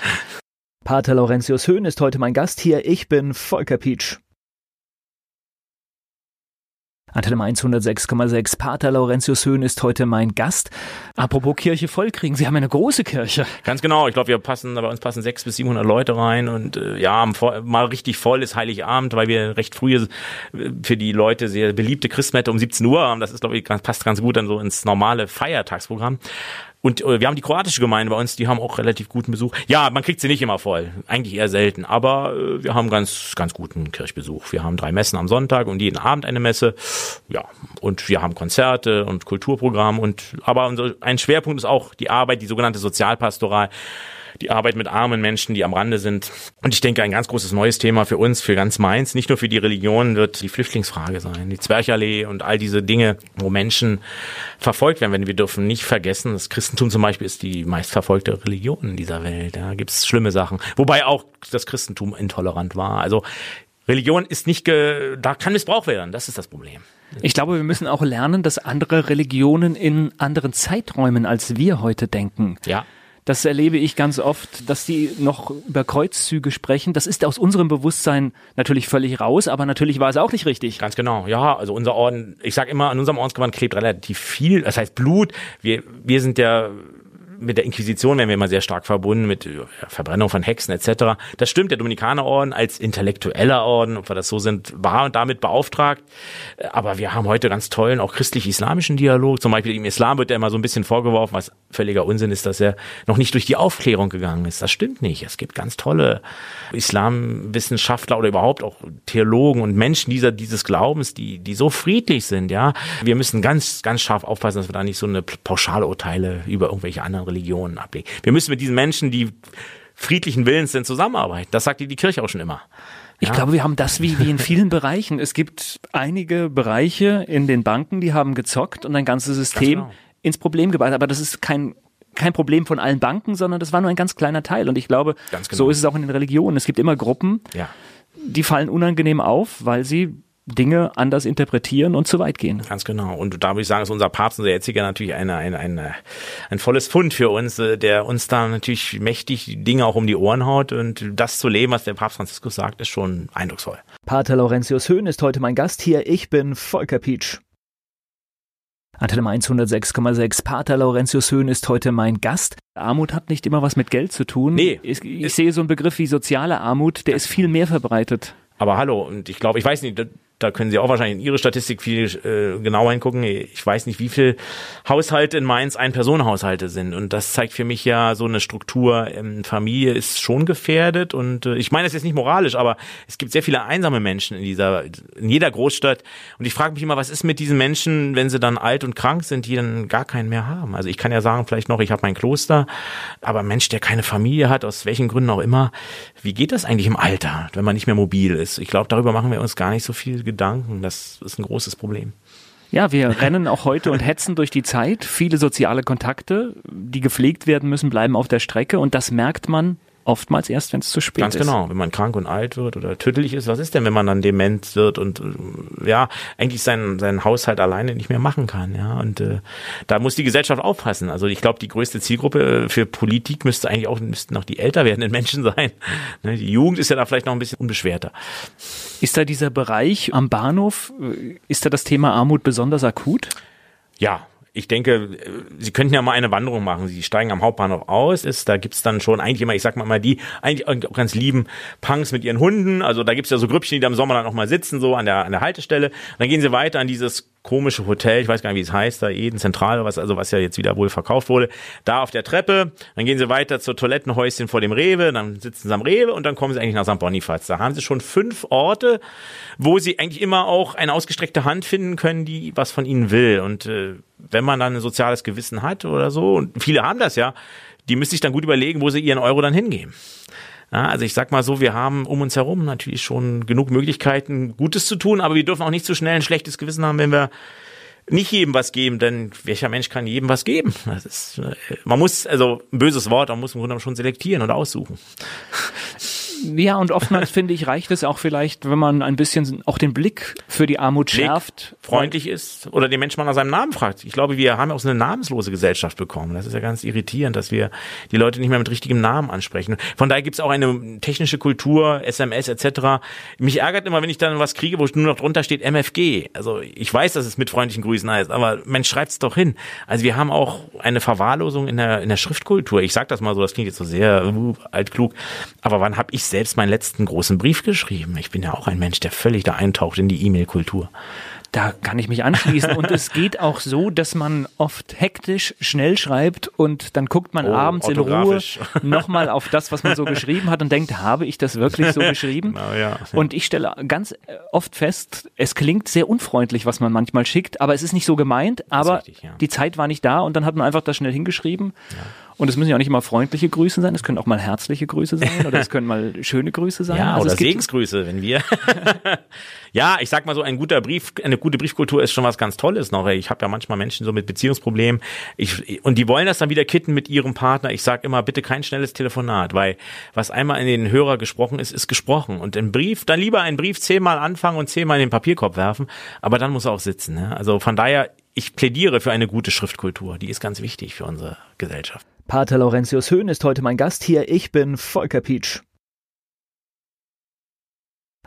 Pater Laurentius Höhn ist heute mein Gast hier. Ich bin Volker Pietsch. Antenne Mainz 106,6. Pater Laurentius Höhn ist heute mein Gast. Apropos Kirche vollkriegen, Sie haben eine große Kirche. Ganz genau. Ich glaube, wir passen, bei uns passen 600 bis 700 Leute rein und äh, ja, mal richtig voll ist Heiligabend, weil wir recht früh äh, für die Leute sehr beliebte Christmette um 17 Uhr haben. Das ist, glaube ich, passt ganz gut dann so ins normale Feiertagsprogramm. Und äh, wir haben die kroatische Gemeinde bei uns, die haben auch relativ guten Besuch. Ja, man kriegt sie nicht immer voll, eigentlich eher selten, aber äh, wir haben ganz, ganz guten Kirchbesuch. Wir haben drei Messen am Sonntag und jeden Abend eine Messe. Ja, und wir haben Konzerte und Kulturprogramm und aber unser, ein Schwerpunkt ist auch die Arbeit, die sogenannte Sozialpastoral die Arbeit mit armen Menschen, die am Rande sind. Und ich denke, ein ganz großes neues Thema für uns, für ganz Mainz, nicht nur für die Religion, wird die Flüchtlingsfrage sein, die Zwerchallee und all diese Dinge, wo Menschen verfolgt werden. wir dürfen nicht vergessen, das Christentum zum Beispiel ist die meistverfolgte Religion in dieser Welt. Da gibt es schlimme Sachen. Wobei auch das Christentum intolerant war. Also Religion ist nicht, ge da kann missbraucht werden. Das ist das Problem. Ich glaube, wir müssen auch lernen, dass andere Religionen in anderen Zeiträumen als wir heute denken. Ja. Das erlebe ich ganz oft, dass die noch über Kreuzzüge sprechen. Das ist aus unserem Bewusstsein natürlich völlig raus, aber natürlich war es auch nicht richtig. Ganz genau, ja. Also unser Orden, ich sage immer, an unserem Ordensgewand klebt relativ viel. Das heißt Blut. Wir, wir sind ja mit der Inquisition werden wir immer sehr stark verbunden mit Verbrennung von Hexen etc. Das stimmt, der Dominikanerorden als intellektueller Orden, ob wir das so sind, war und damit beauftragt. Aber wir haben heute ganz tollen, auch christlich-islamischen Dialog. Zum Beispiel im Islam wird ja immer so ein bisschen vorgeworfen, was völliger Unsinn ist, dass er noch nicht durch die Aufklärung gegangen ist. Das stimmt nicht. Es gibt ganz tolle Islamwissenschaftler oder überhaupt auch Theologen und Menschen dieser, dieses Glaubens, die, die so friedlich sind, ja. Wir müssen ganz, ganz scharf aufpassen, dass wir da nicht so eine Pauschalurteile über irgendwelche anderen Religionen ablegen. Wir müssen mit diesen Menschen, die friedlichen Willens sind, zusammenarbeiten. Das sagt die, Kirche auch schon immer. Ich ja. glaube, wir haben das wie, wie in vielen Bereichen. Es gibt einige Bereiche in den Banken, die haben gezockt und ein ganzes System genau. ins Problem gebracht. Aber das ist kein kein Problem von allen Banken, sondern das war nur ein ganz kleiner Teil. Und ich glaube, genau. so ist es auch in den Religionen. Es gibt immer Gruppen, ja. die fallen unangenehm auf, weil sie Dinge anders interpretieren und zu weit gehen. Ganz genau. Und da würde ich sagen, ist unser Papst, unser jetziger natürlich eine, eine, eine, ein volles Fund für uns, äh, der uns da natürlich mächtig Dinge auch um die Ohren haut. Und das zu leben, was der Papst Franziskus sagt, ist schon eindrucksvoll. Pater Laurentius Höhn ist heute mein Gast hier. Ich bin Volker Pietsch. Antenne 106,6. Pater Laurentius Höhn ist heute mein Gast. Armut hat nicht immer was mit Geld zu tun. Nee. Ich, ich sehe so einen Begriff wie soziale Armut, der ist viel mehr verbreitet. Aber hallo, und ich glaube, ich weiß nicht, da können Sie auch wahrscheinlich in Ihre Statistik viel äh, genauer hingucken. Ich weiß nicht, wie viel Haushalte in Mainz Ein-Personen-Haushalte sind. Und das zeigt für mich ja so eine Struktur. Ähm, Familie ist schon gefährdet. Und äh, ich meine das jetzt nicht moralisch, aber es gibt sehr viele einsame Menschen in dieser, in jeder Großstadt. Und ich frage mich immer, was ist mit diesen Menschen, wenn sie dann alt und krank sind, die dann gar keinen mehr haben? Also ich kann ja sagen, vielleicht noch, ich habe mein Kloster, aber Mensch, der keine Familie hat, aus welchen Gründen auch immer, wie geht das eigentlich im Alter, wenn man nicht mehr mobil ist? Ich glaube, darüber machen wir uns gar nicht so viel Gedanken. Das ist ein großes Problem. Ja, wir rennen auch heute und hetzen durch die Zeit. Viele soziale Kontakte, die gepflegt werden müssen, bleiben auf der Strecke und das merkt man oftmals erst, wenn es zu spät Ganz ist. Ganz genau, wenn man krank und alt wird oder tödlich ist, was ist denn, wenn man dann dement wird und äh, ja, eigentlich seinen, seinen Haushalt alleine nicht mehr machen kann, ja, und äh, da muss die Gesellschaft aufpassen. Also ich glaube, die größte Zielgruppe für Politik müsste eigentlich auch, müssten auch die älter werdenden Menschen sein. Ne, die Jugend ist ja da vielleicht noch ein bisschen unbeschwerter. Ist da dieser Bereich am Bahnhof, äh, ist da das Thema Armut besonders akut? Ja, ich denke, äh, Sie könnten ja mal eine Wanderung machen. Sie steigen am Hauptbahnhof aus, ist, da gibt's dann schon eigentlich immer, ich sag mal mal, die eigentlich auch ganz lieben Punks mit ihren Hunden. Also da gibt's ja so Grüppchen, die da im Sommer dann auch mal sitzen, so an der, an der Haltestelle. Und dann gehen sie weiter an dieses komische Hotel, ich weiß gar nicht, wie es heißt, da Eden Zentral, was, also was ja jetzt wieder wohl verkauft wurde, da auf der Treppe, dann gehen sie weiter zur Toilettenhäuschen vor dem Rewe, dann sitzen sie am Rewe und dann kommen sie eigentlich nach St. Bonifaz. Da haben sie schon fünf Orte, wo sie eigentlich immer auch eine ausgestreckte Hand finden können, die was von ihnen will. Und äh, wenn man dann ein soziales Gewissen hat oder so, und viele haben das ja, die müssen sich dann gut überlegen, wo sie ihren Euro dann hingeben. Ja, also ich sag mal so, wir haben um uns herum natürlich schon genug Möglichkeiten, Gutes zu tun, aber wir dürfen auch nicht zu schnell ein schlechtes Gewissen haben, wenn wir nicht jedem was geben, denn welcher Mensch kann jedem was geben? Das ist, äh, man muss, also ein böses Wort, man muss im Grunde schon selektieren und aussuchen. Ja, und oftmals finde ich, reicht es auch vielleicht, wenn man ein bisschen auch den Blick für die Armut Blick schärft. Freundlich ist oder den Menschen mal nach seinem Namen fragt. Ich glaube, wir haben auch so eine namenslose Gesellschaft bekommen. Das ist ja ganz irritierend, dass wir die Leute nicht mehr mit richtigem Namen ansprechen. Von daher gibt es auch eine technische Kultur, SMS etc. Mich ärgert immer, wenn ich dann was kriege, wo nur noch drunter steht MFG. Also ich weiß, dass es mit freundlichen Grüßen heißt, aber Mensch, schreibt es doch hin. Also wir haben auch eine Verwahrlosung in der, in der Schriftkultur. Ich sage das mal so, das klingt jetzt so sehr uh, altklug. Aber wann habe ich selbst meinen letzten großen Brief geschrieben. Ich bin ja auch ein Mensch, der völlig da eintaucht in die E-Mail-Kultur. Da kann ich mich anschließen. Und es geht auch so, dass man oft hektisch schnell schreibt und dann guckt man oh, abends in Ruhe nochmal auf das, was man so geschrieben hat und denkt, habe ich das wirklich so geschrieben? Genau, ja. Und ich stelle ganz oft fest, es klingt sehr unfreundlich, was man manchmal schickt, aber es ist nicht so gemeint, aber richtig, ja. die Zeit war nicht da und dann hat man einfach das schnell hingeschrieben. Und es müssen ja auch nicht immer freundliche Grüße sein, es können auch mal herzliche Grüße sein oder es können mal schöne Grüße sein. Ja, also oder Segensgrüße, wenn wir. ja, ich sag mal so, ein guter Brief, eine gute Briefkultur ist schon was ganz Tolles noch. Ich habe ja manchmal Menschen so mit Beziehungsproblemen ich, und die wollen das dann wieder kitten mit ihrem Partner. Ich sag immer, bitte kein schnelles Telefonat, weil was einmal in den Hörer gesprochen ist, ist gesprochen. Und im Brief, dann lieber einen Brief zehnmal anfangen und zehnmal in den Papierkorb werfen, aber dann muss er auch sitzen. Ne? Also von daher, ich plädiere für eine gute Schriftkultur. Die ist ganz wichtig für unsere Gesellschaft. Pater Laurentius Höhn ist heute mein Gast hier. Ich bin Volker Pietsch.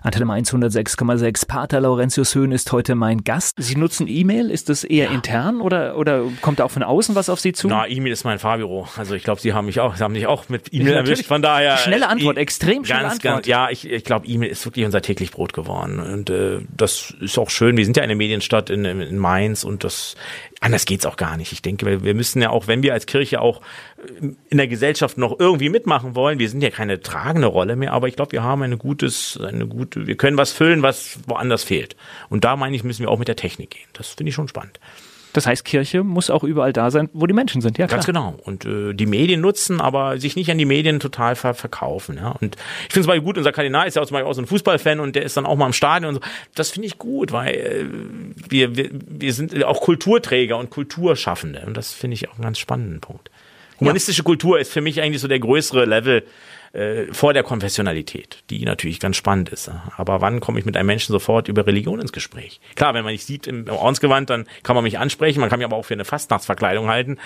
Antenne Mainz 106,6. Pater Laurentius Höhn ist heute mein Gast. Sie nutzen E-Mail. Ist das eher ja. intern oder, oder kommt da auch von außen was auf Sie zu? Na, E-Mail ist mein Fahrbüro. Also ich glaube, Sie haben mich auch, Sie haben mich auch mit E-Mail erwischt. Von daher. Schnelle Antwort, e extrem schnelle ganz, Antwort. Ganz, ja, ich, ich glaube, E-Mail ist wirklich unser täglich Brot geworden. Und äh, das ist auch schön. Wir sind ja eine Medienstadt in, in Mainz und das anders geht's auch gar nicht. Ich denke, wir, wir müssen ja auch, wenn wir als Kirche auch äh, in der Gesellschaft noch irgendwie mitmachen wollen, wir sind ja keine tragende Rolle mehr, aber ich glaube, wir haben eine gutes, eine gute, wir können was füllen, was woanders fehlt. Und da meine ich, müssen wir auch mit der Technik gehen. Das finde ich schon spannend. Das heißt, Kirche muss auch überall da sein, wo die Menschen sind, ja klar. Ganz genau. Und äh, die Medien nutzen, aber sich nicht an die Medien total ver verkaufen. Ja. Und ich finde es mal gut, unser Kardinal ist ja auch zum Beispiel auch so ein Fußballfan und der ist dann auch mal im Stadion und so. Das finde ich gut, weil äh, wir, wir, wir sind auch Kulturträger und Kulturschaffende. Und das finde ich auch einen ganz spannenden Punkt. Humanistische ja. Kultur ist für mich eigentlich so der größere Level äh, vor der Konfessionalität, die natürlich ganz spannend ist. Aber wann komme ich mit einem Menschen sofort über Religion ins Gespräch? Klar, wenn man mich sieht im Ordensgewand, dann kann man mich ansprechen, man kann mich aber auch für eine Fastnachtsverkleidung halten.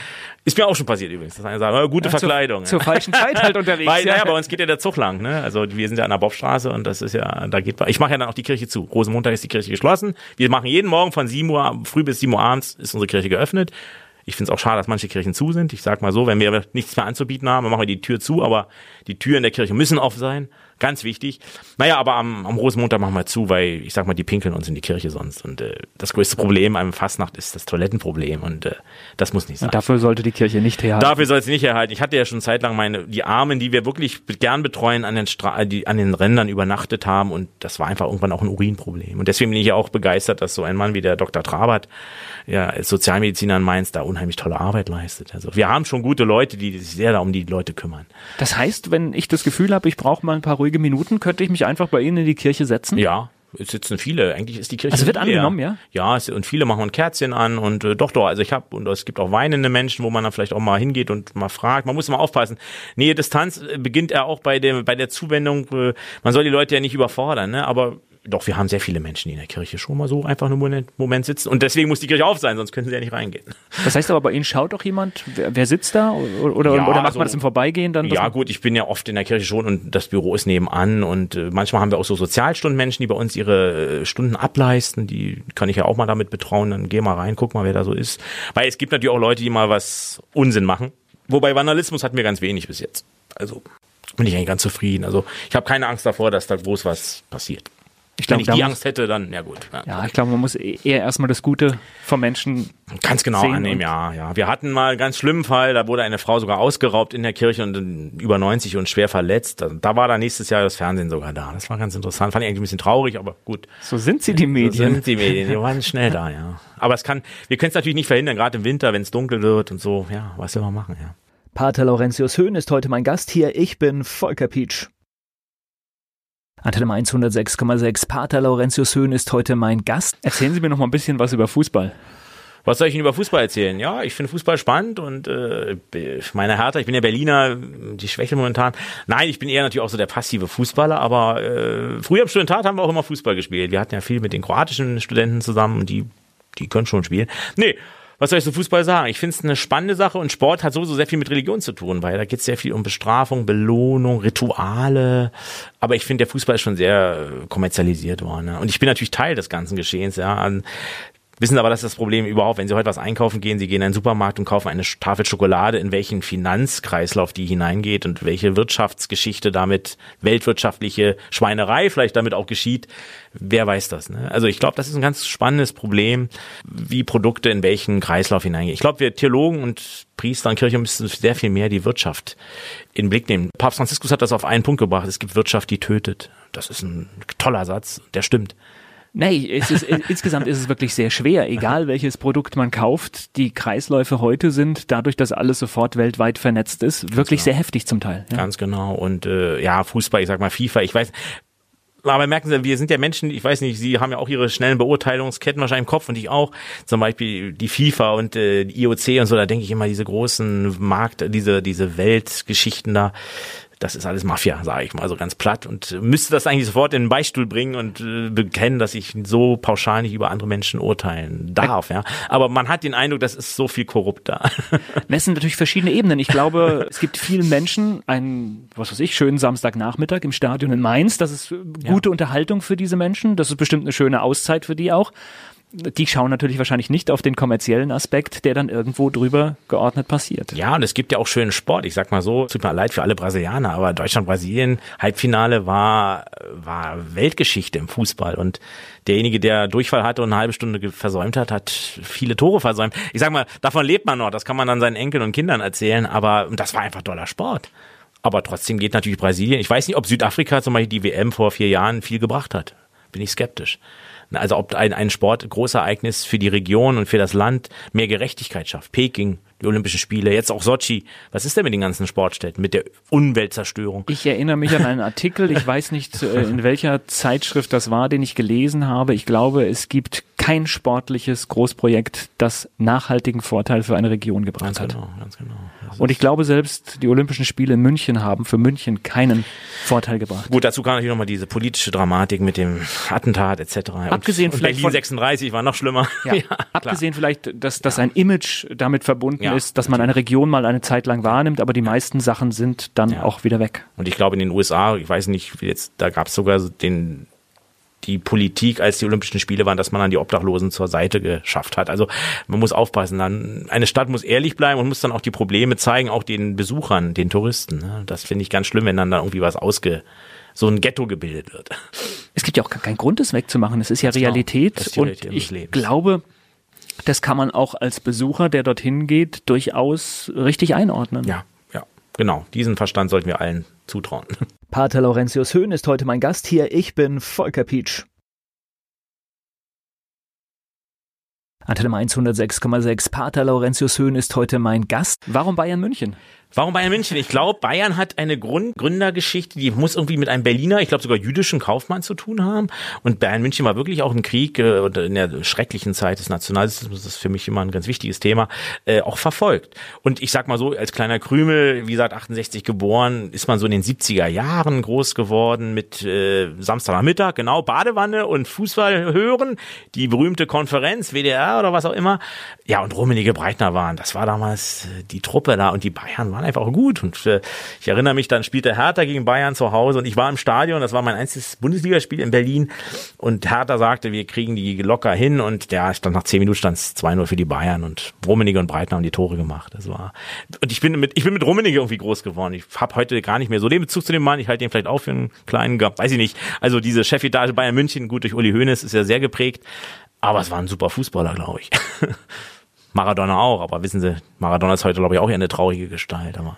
Ist mir auch schon passiert übrigens, dass einer sagt, oh, gute ja, Verkleidung. Zur, zur falschen Zeit halt unterwegs. Weil, ja. naja, bei uns geht ja der Zug lang. Ne? Also wir sind ja an der Bobstraße und das ist ja, da geht, ich mache ja dann auch die Kirche zu. Rosenmontag ist die Kirche geschlossen. Wir machen jeden Morgen von 7 Uhr früh bis 7 Uhr abends ist unsere Kirche geöffnet. Ich finde es auch schade, dass manche Kirchen zu sind. Ich sag mal so, wenn wir nichts mehr anzubieten haben, dann machen wir die Tür zu, aber die Türen der Kirche müssen offen sein. Ganz wichtig. Naja, aber am, am Rosenmontag machen wir zu, weil ich sag mal, die pinkeln uns in die Kirche sonst. Und äh, das größte Problem am Fastnacht ist das Toilettenproblem. Und äh, das muss nicht sein. Und dafür sollte die Kirche nicht herhalten. Dafür soll sie nicht herhalten. Ich hatte ja schon zeitlang meine, die Armen, die wir wirklich gern betreuen, an den, Stra die an den Rändern übernachtet haben. Und das war einfach irgendwann auch ein Urinproblem. Und deswegen bin ich ja auch begeistert, dass so ein Mann wie der Dr. Trabert, ja, als Sozialmediziner in Mainz, da unheimlich tolle Arbeit leistet. Also wir haben schon gute Leute, die sich sehr da um die Leute kümmern. Das heißt, wenn ich das Gefühl habe, ich brauche mal ein paar ruhige Minuten, könnte ich mich einfach bei Ihnen in die Kirche setzen? Ja, es sitzen viele. Eigentlich ist die Kirche. Also wird leer. angenommen, ja? Ja, es, und viele machen ein Kerzchen an und äh, doch, doch. Also ich habe und es gibt auch weinende Menschen, wo man dann vielleicht auch mal hingeht und mal fragt. Man muss mal aufpassen. Nähe Distanz äh, beginnt ja auch bei dem bei der Zuwendung. Äh, man soll die Leute ja nicht überfordern, ne? Aber doch, wir haben sehr viele Menschen, die in der Kirche schon mal so einfach einen Moment, Moment sitzen. Und deswegen muss die Kirche auf sein, sonst können sie ja nicht reingehen. Das heißt aber, bei Ihnen schaut doch jemand, wer, wer sitzt da? Oder, oder, Ja, oder macht so- man das im Vorbeigehen dann? Ja, gut, ich bin ja oft in der Kirche schon und das Büro ist nebenan und äh, manchmal haben wir auch so Sozialstundenmenschen, die bei uns ihre äh, Stunden ableisten. Die kann ich ja auch mal damit betrauen. Dann geh mal rein, guck mal, wer da so ist. Weil es gibt natürlich auch Leute, die mal was Unsinn machen. Wobei Vandalismus hatten wir ganz wenig bis jetzt. Also bin ich eigentlich ganz zufrieden. Also ich habe keine Angst davor, dass da groß was passiert. Ich Wenn glaube, ich die Angst hätte, dann, ja gut. Ja. Ja, ich glaube, man muss e- eher erstmal das Gute vom Menschen. Ganz genau sehen annehmen, ja, ja. Wir hatten mal einen ganz schlimmen Fall, da wurde eine Frau sogar ausgeraubt in der Kirche und äh, über 90 und schwer verletzt. Da- Da war dann nächstes Jahr das Fernsehen sogar da. Das war ganz interessant. Fand ich eigentlich ein bisschen traurig, aber gut. So sind sie, die So Medien. sind die Medien, die waren schnell da, ja. Aber es kann, wir können es natürlich nicht verhindern, gerade im Winter, wenn es dunkel wird und so. Ja, was will man machen, ja. Pater Laurentius Höhn ist heute mein Gast hier. Ich bin Volker Pietsch. Antenne Mainz 106,6. Pater Laurentius Höhn ist heute mein Gast. Erzählen Sie mir noch mal ein bisschen was über Fußball. Was soll ich Ihnen über Fußball erzählen? Ja, ich finde Fußball spannend und äh, meine Hertha, ich bin ja Berliner, die Schwäche momentan. Nein, ich bin eher natürlich auch so der passive Fußballer, aber äh, früher im Studentat haben wir auch immer Fußball gespielt. Wir hatten ja viel mit den kroatischen Studenten zusammen und die, die können schon spielen. Nee, was soll ich zum Fußball sagen? Ich finde es eine spannende Sache und Sport hat sowieso sehr viel mit Religion zu tun, weil da geht es sehr viel um Bestrafung, Belohnung, Rituale. Aber ich finde, der Fußball ist schon sehr äh, kommerzialisiert worden. Ne? Und ich bin natürlich Teil des ganzen Geschehens, ja. Wissen aber, das ist das Problem überhaupt. Wenn Sie heute was einkaufen gehen, Sie gehen in einen Supermarkt und kaufen eine Tafel Schokolade, in welchen Finanzkreislauf die hineingeht und welche Wirtschaftsgeschichte damit, weltwirtschaftliche Schweinerei vielleicht damit auch geschieht, wer weiß das. Ne? Also ich glaube, das ist ein ganz spannendes Problem, wie Produkte in welchen Kreislauf hineingehen. Ich glaube, wir Theologen und Priester und Kirche müssen sehr viel mehr die Wirtschaft in den Blick nehmen. Papst Franziskus hat das auf einen Punkt gebracht. Es gibt Wirtschaft, die tötet. Das ist ein toller Satz. Der stimmt. Nee, es ist, insgesamt ist es wirklich sehr schwer, egal welches Produkt man kauft. Die Kreisläufe heute sind, dadurch, dass alles sofort weltweit vernetzt ist, wirklich sehr heftig zum Teil. Ja. Ganz genau. Und äh, ja, Fußball, ich sag mal FIFA, ich weiß. Aber merken Sie, wir sind ja Menschen, ich weiß nicht, Sie haben ja auch Ihre schnellen Beurteilungsketten wahrscheinlich im Kopf und ich auch. Zum Beispiel die FIFA und äh, die IOC und so, da denke ich immer, diese großen Markt, diese, diese Weltgeschichten da, das ist alles Mafia, sage ich mal so ganz platt und müsste das eigentlich sofort in den Beistuhl bringen und äh, bekennen, dass ich so pauschal nicht über andere Menschen urteilen darf, ja. Aber man hat den Eindruck, das ist so viel korrupt da. Es sind natürlich verschiedene Ebenen. Ich glaube, es gibt vielen Menschen einen, was weiß ich, schönen Samstagnachmittag im Stadion in Mainz. Das ist äh, gute Unterhaltung für diese Menschen. Das ist bestimmt eine schöne Auszeit für die auch. Die schauen natürlich wahrscheinlich nicht auf den kommerziellen Aspekt, der dann irgendwo drüber geordnet passiert. Ja, und es gibt ja auch schönen Sport. Ich sag mal so, tut mir leid für alle Brasilianer, aber Deutschland-Brasilien, Halbfinale war, war Weltgeschichte im Fußball. Und derjenige, der Durchfall hatte und eine halbe Stunde versäumt hat, hat viele Tore versäumt. Ich sag mal, davon lebt man noch. Das kann man dann seinen Enkeln und Kindern erzählen, aber das war einfach toller Sport. Aber trotzdem geht natürlich Brasilien. Ich weiß nicht, ob Südafrika zum Beispiel die WM vor vier Jahren viel gebracht hat. Bin ich skeptisch. Also ob ein, ein Sport, Großereignis für die Region und für das Land mehr Gerechtigkeit schafft. Peking, die Olympischen Spiele, jetzt auch Sochi. Was ist denn mit den ganzen Sportstätten, mit der Umweltzerstörung? Ich erinnere mich an einen Artikel, ich weiß nicht, äh, in welcher Zeitschrift das war, den ich gelesen habe. Ich glaube, es gibt kein sportliches Großprojekt, das nachhaltigen Vorteil für eine Region gebracht Ganz hat. genau, ganz genau. Das Und ich glaube, selbst die Olympischen Spiele in München haben für München keinen Vorteil gebracht. Gut, dazu kam natürlich nochmal diese politische Dramatik mit dem Attentat etc. Abgesehen und, und vielleicht Berlin von- 36 war noch schlimmer. Ja, klar. abgesehen vielleicht, dass, dass ein Image damit verbunden Ja, ist, dass man eine Region mal eine Zeit lang wahrnimmt, aber die meisten Sachen sind dann Ja. auch wieder weg. Und ich glaube in den USA, ich weiß nicht, jetzt, da gab es sogar so den die Politik, als die Olympischen Spiele waren, dass man dann die Obdachlosen zur Seite geschafft hat. Also man muss aufpassen. Dann, eine Stadt muss ehrlich bleiben und muss dann auch die Probleme zeigen, auch den Besuchern, den Touristen. Ne? Das finde ich ganz schlimm, wenn dann da irgendwie was ausge so ein Ghetto gebildet wird. Es gibt ja auch keinen Grund, es wegzumachen. Es ist ja Realität. Genau. Ist die Realität und ich Lebens. glaube, das kann man auch als Besucher, der dorthin geht, durchaus richtig einordnen. Ja, genau. Diesen Verstand sollten wir allen zutrauen. Pater Laurentius Höhn ist heute mein Gast hier. Ich bin Volker Pietsch. Antenne 106,6. Pater Laurentius Höhn ist heute mein Gast. Warum Bayern München? Warum Bayern München? Ich glaube, Bayern hat eine Grund Gründergeschichte, die muss irgendwie mit einem Berliner, ich glaube sogar jüdischen Kaufmann zu tun haben. Und Bayern München war wirklich auch ein Krieg äh, in der schrecklichen Zeit des Nationalsozialismus, das ist für mich immer ein ganz wichtiges Thema, äh, auch verfolgt. Und ich sag mal so, als kleiner Krümel, wie gesagt, 68 geboren, ist man so in den 70er Jahren groß geworden mit äh, Samstagnachmittag, genau, Badewanne und Fußball hören, die berühmte Konferenz, WDR oder was auch immer. Ja, und Rummenige Breitner waren, das war damals äh, die Truppe da und die Bayern waren einfach gut. Und äh, ich erinnere mich, dann spielte Hertha gegen Bayern zu Hause und ich war im Stadion, das war mein einziges Bundesligaspiel in Berlin und Hertha sagte, wir kriegen die locker hin und ja, stand nach zehn Minuten stand es 2-0 für die Bayern und Rummenigge und Breitner haben die Tore gemacht. Das war und ich bin mit ich bin mit Rummenigge irgendwie groß geworden. Ich habe heute gar nicht mehr so den Bezug zu dem Mann. Ich halte ihn vielleicht auch für einen kleinen, weiß ich nicht. Also diese Chefetage Bayern München, gut durch Uli Hoeneß, ist ja sehr geprägt. Aber es war ein super Fußballer, glaube ich. Maradona auch, aber wissen Sie, Maradona ist heute, glaube ich, auch eher eine traurige Gestalt, aber.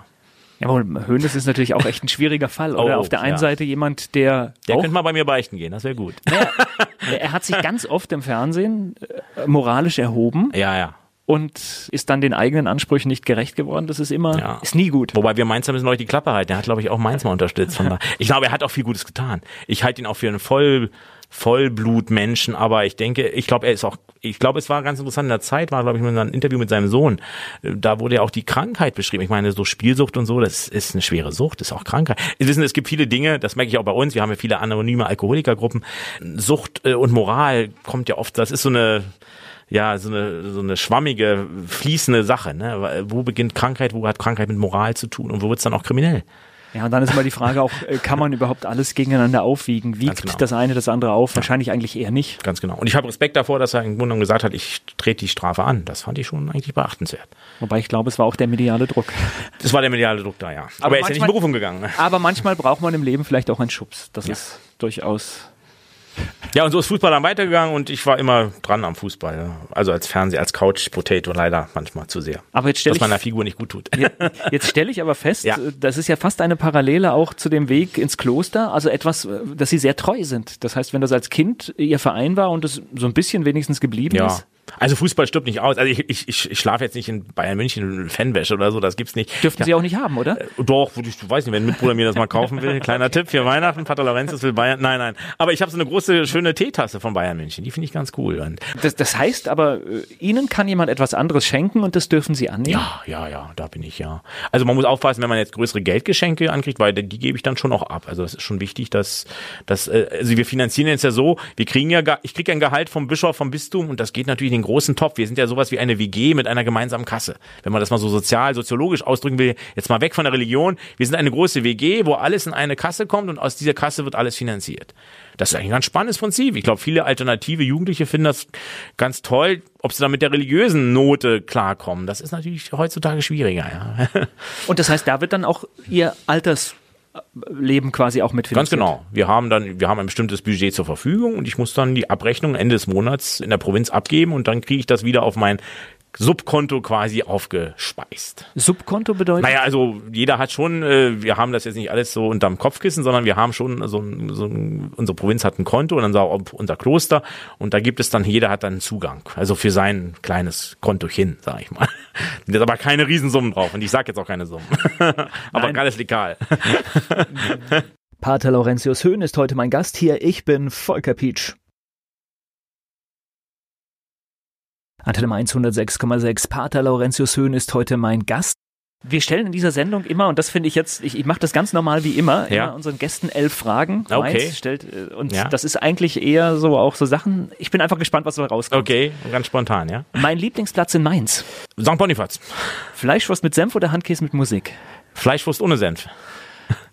Ja, aber Hönes ist natürlich auch echt ein schwieriger Fall, oder? Oh, Auf der einen ja. Seite jemand, der. Der könnte mal bei mir beichten gehen, das wäre gut. Naja, er hat sich ganz oft im Fernsehen äh, moralisch erhoben. Ja, ja und ist dann den eigenen Ansprüchen nicht gerecht geworden. Das ist immer, ja. ist nie gut. Wobei wir Mainzer müssen euch die Klappe halten. Er hat, glaube ich, auch Mainz mal unterstützt. ich glaube, er hat auch viel Gutes getan. Ich halte ihn auch für einen voll Vollblutmenschen, aber ich denke, ich glaube, er ist auch, ich glaube, es war ganz interessant in der Zeit, war, glaube ich, in einem Interview mit seinem Sohn, da wurde ja auch die Krankheit beschrieben. Ich meine, so Spielsucht und so, das ist eine schwere Sucht, ist auch Krankheit. Wir wissen, es gibt viele Dinge, das merke ich auch bei uns, wir haben ja viele anonyme Alkoholikergruppen. Sucht äh, und Moral kommt ja oft, das ist so eine, ja, so eine, so eine schwammige, fließende Sache. Ne? Wo beginnt Krankheit, wo hat Krankheit mit Moral zu tun und wo wird's dann auch kriminell? Ja, und dann ist immer die Frage auch, äh, kann man überhaupt alles gegeneinander aufwiegen? Wiegt genau. das eine das andere auf? Wahrscheinlich eigentlich eher nicht. Ganz genau. Und ich habe Respekt davor, dass er im Grunde gesagt hat, ich trete die Strafe an. Das fand ich schon eigentlich beachtenswert. Wobei ich glaube, es war auch der mediale Druck. Das war der mediale Druck da, ja. Aber, aber er ist ja nicht in Berufung gegangen. Ne? Aber manchmal braucht man im Leben vielleicht auch einen Schubs. Das ja. ist durchaus ja, und so ist Fußball dann weitergegangen und ich war immer dran am Fußball. Ja. Also als Fernseher, als Couch-Potato leider manchmal zu sehr. Aber jetzt stelle ich. Was meiner Figur nicht gut tut. Jetzt, jetzt stelle ich aber fest, ja. das ist ja fast eine Parallele auch zu dem Weg ins Kloster. Also etwas, dass Sie sehr treu sind. Das heißt, wenn das als Kind Ihr Verein war und es so ein bisschen wenigstens geblieben ja. ist. Also Fußball stirbt nicht aus. Also ich, ich, ich schlafe jetzt nicht in Bayern München Fanwäsche oder so, das gibt's nicht. Dürften ja. Sie auch nicht haben, oder? Äh, doch, ich weiß nicht, wenn ein Mitbruder mir das mal kaufen will. Kleiner Tipp für Weihnachten, Vater Lorenz will Bayern. Nein, nein. Aber ich habe so eine große, schöne Teetasse von Bayern München. Die finde ich ganz cool. Und das, das heißt aber, äh, Ihnen kann jemand etwas anderes schenken und das dürfen Sie annehmen? Ja, ja, ja, da bin ich ja. Also man muss aufpassen, wenn man jetzt größere Geldgeschenke ankriegt, weil die gebe ich dann schon auch ab. Also das ist schon wichtig, dass, dass äh, also wir finanzieren jetzt ja so, wir kriegen ja, ich kriege ein Gehalt vom Bischof, vom Bistum und das geht natürlich in den großen Topf. Wir sind ja sowas wie eine WG mit einer gemeinsamen Kasse. Wenn man das mal so sozial, soziologisch ausdrücken will, jetzt mal weg von der Religion. Wir sind eine große WG, wo alles in eine Kasse kommt und aus dieser Kasse wird alles finanziert. Das ist eigentlich ein ganz spannendes Prinzip. Ich glaube, viele alternative Jugendliche finden das ganz toll, ob sie dann mit der religiösen Note klarkommen. Das ist natürlich heutzutage schwieriger. Ja. Und das heißt, da wird dann auch ihr Alters Leben quasi auch mitfinanziert. Ganz genau. Wir haben dann, wir haben ein bestimmtes Budget zur Verfügung und ich muss dann die Abrechnung Ende des Monats in der Provinz abgeben und dann kriege ich das wieder auf mein Subkonto quasi aufgespeist. Subkonto bedeutet? Naja, also jeder hat schon, äh, wir haben das jetzt nicht alles so unterm Kopfkissen, sondern wir haben schon so, ein, so ein, unsere Provinz hat ein Konto und dann so unser Kloster und da gibt es dann, jeder hat dann Zugang. Also für sein kleines Kontochen, sag ich mal. Da ist aber keine Riesensummen drauf und ich sage jetzt auch keine Summen. aber alles legal. Pater Laurentius Höhn ist heute mein Gast hier. Ich bin Volker Pietsch. Antenne 106,6. Pater Laurentius Höhn ist heute mein Gast. Wir stellen in dieser Sendung immer, und das finde ich jetzt, ich, ich mache das ganz normal wie immer, ja. immer unseren Gästen elf Fragen. Okay. Mainz stellt, äh, und ja. das ist eigentlich eher so auch so Sachen. Ich bin einfach gespannt, was da rauskommt. Okay, ganz spontan, ja. Mein Lieblingsplatz in Mainz. St. Bonifaz. Fleischwurst mit Senf oder Handkäse mit Musik? Fleischwurst ohne Senf.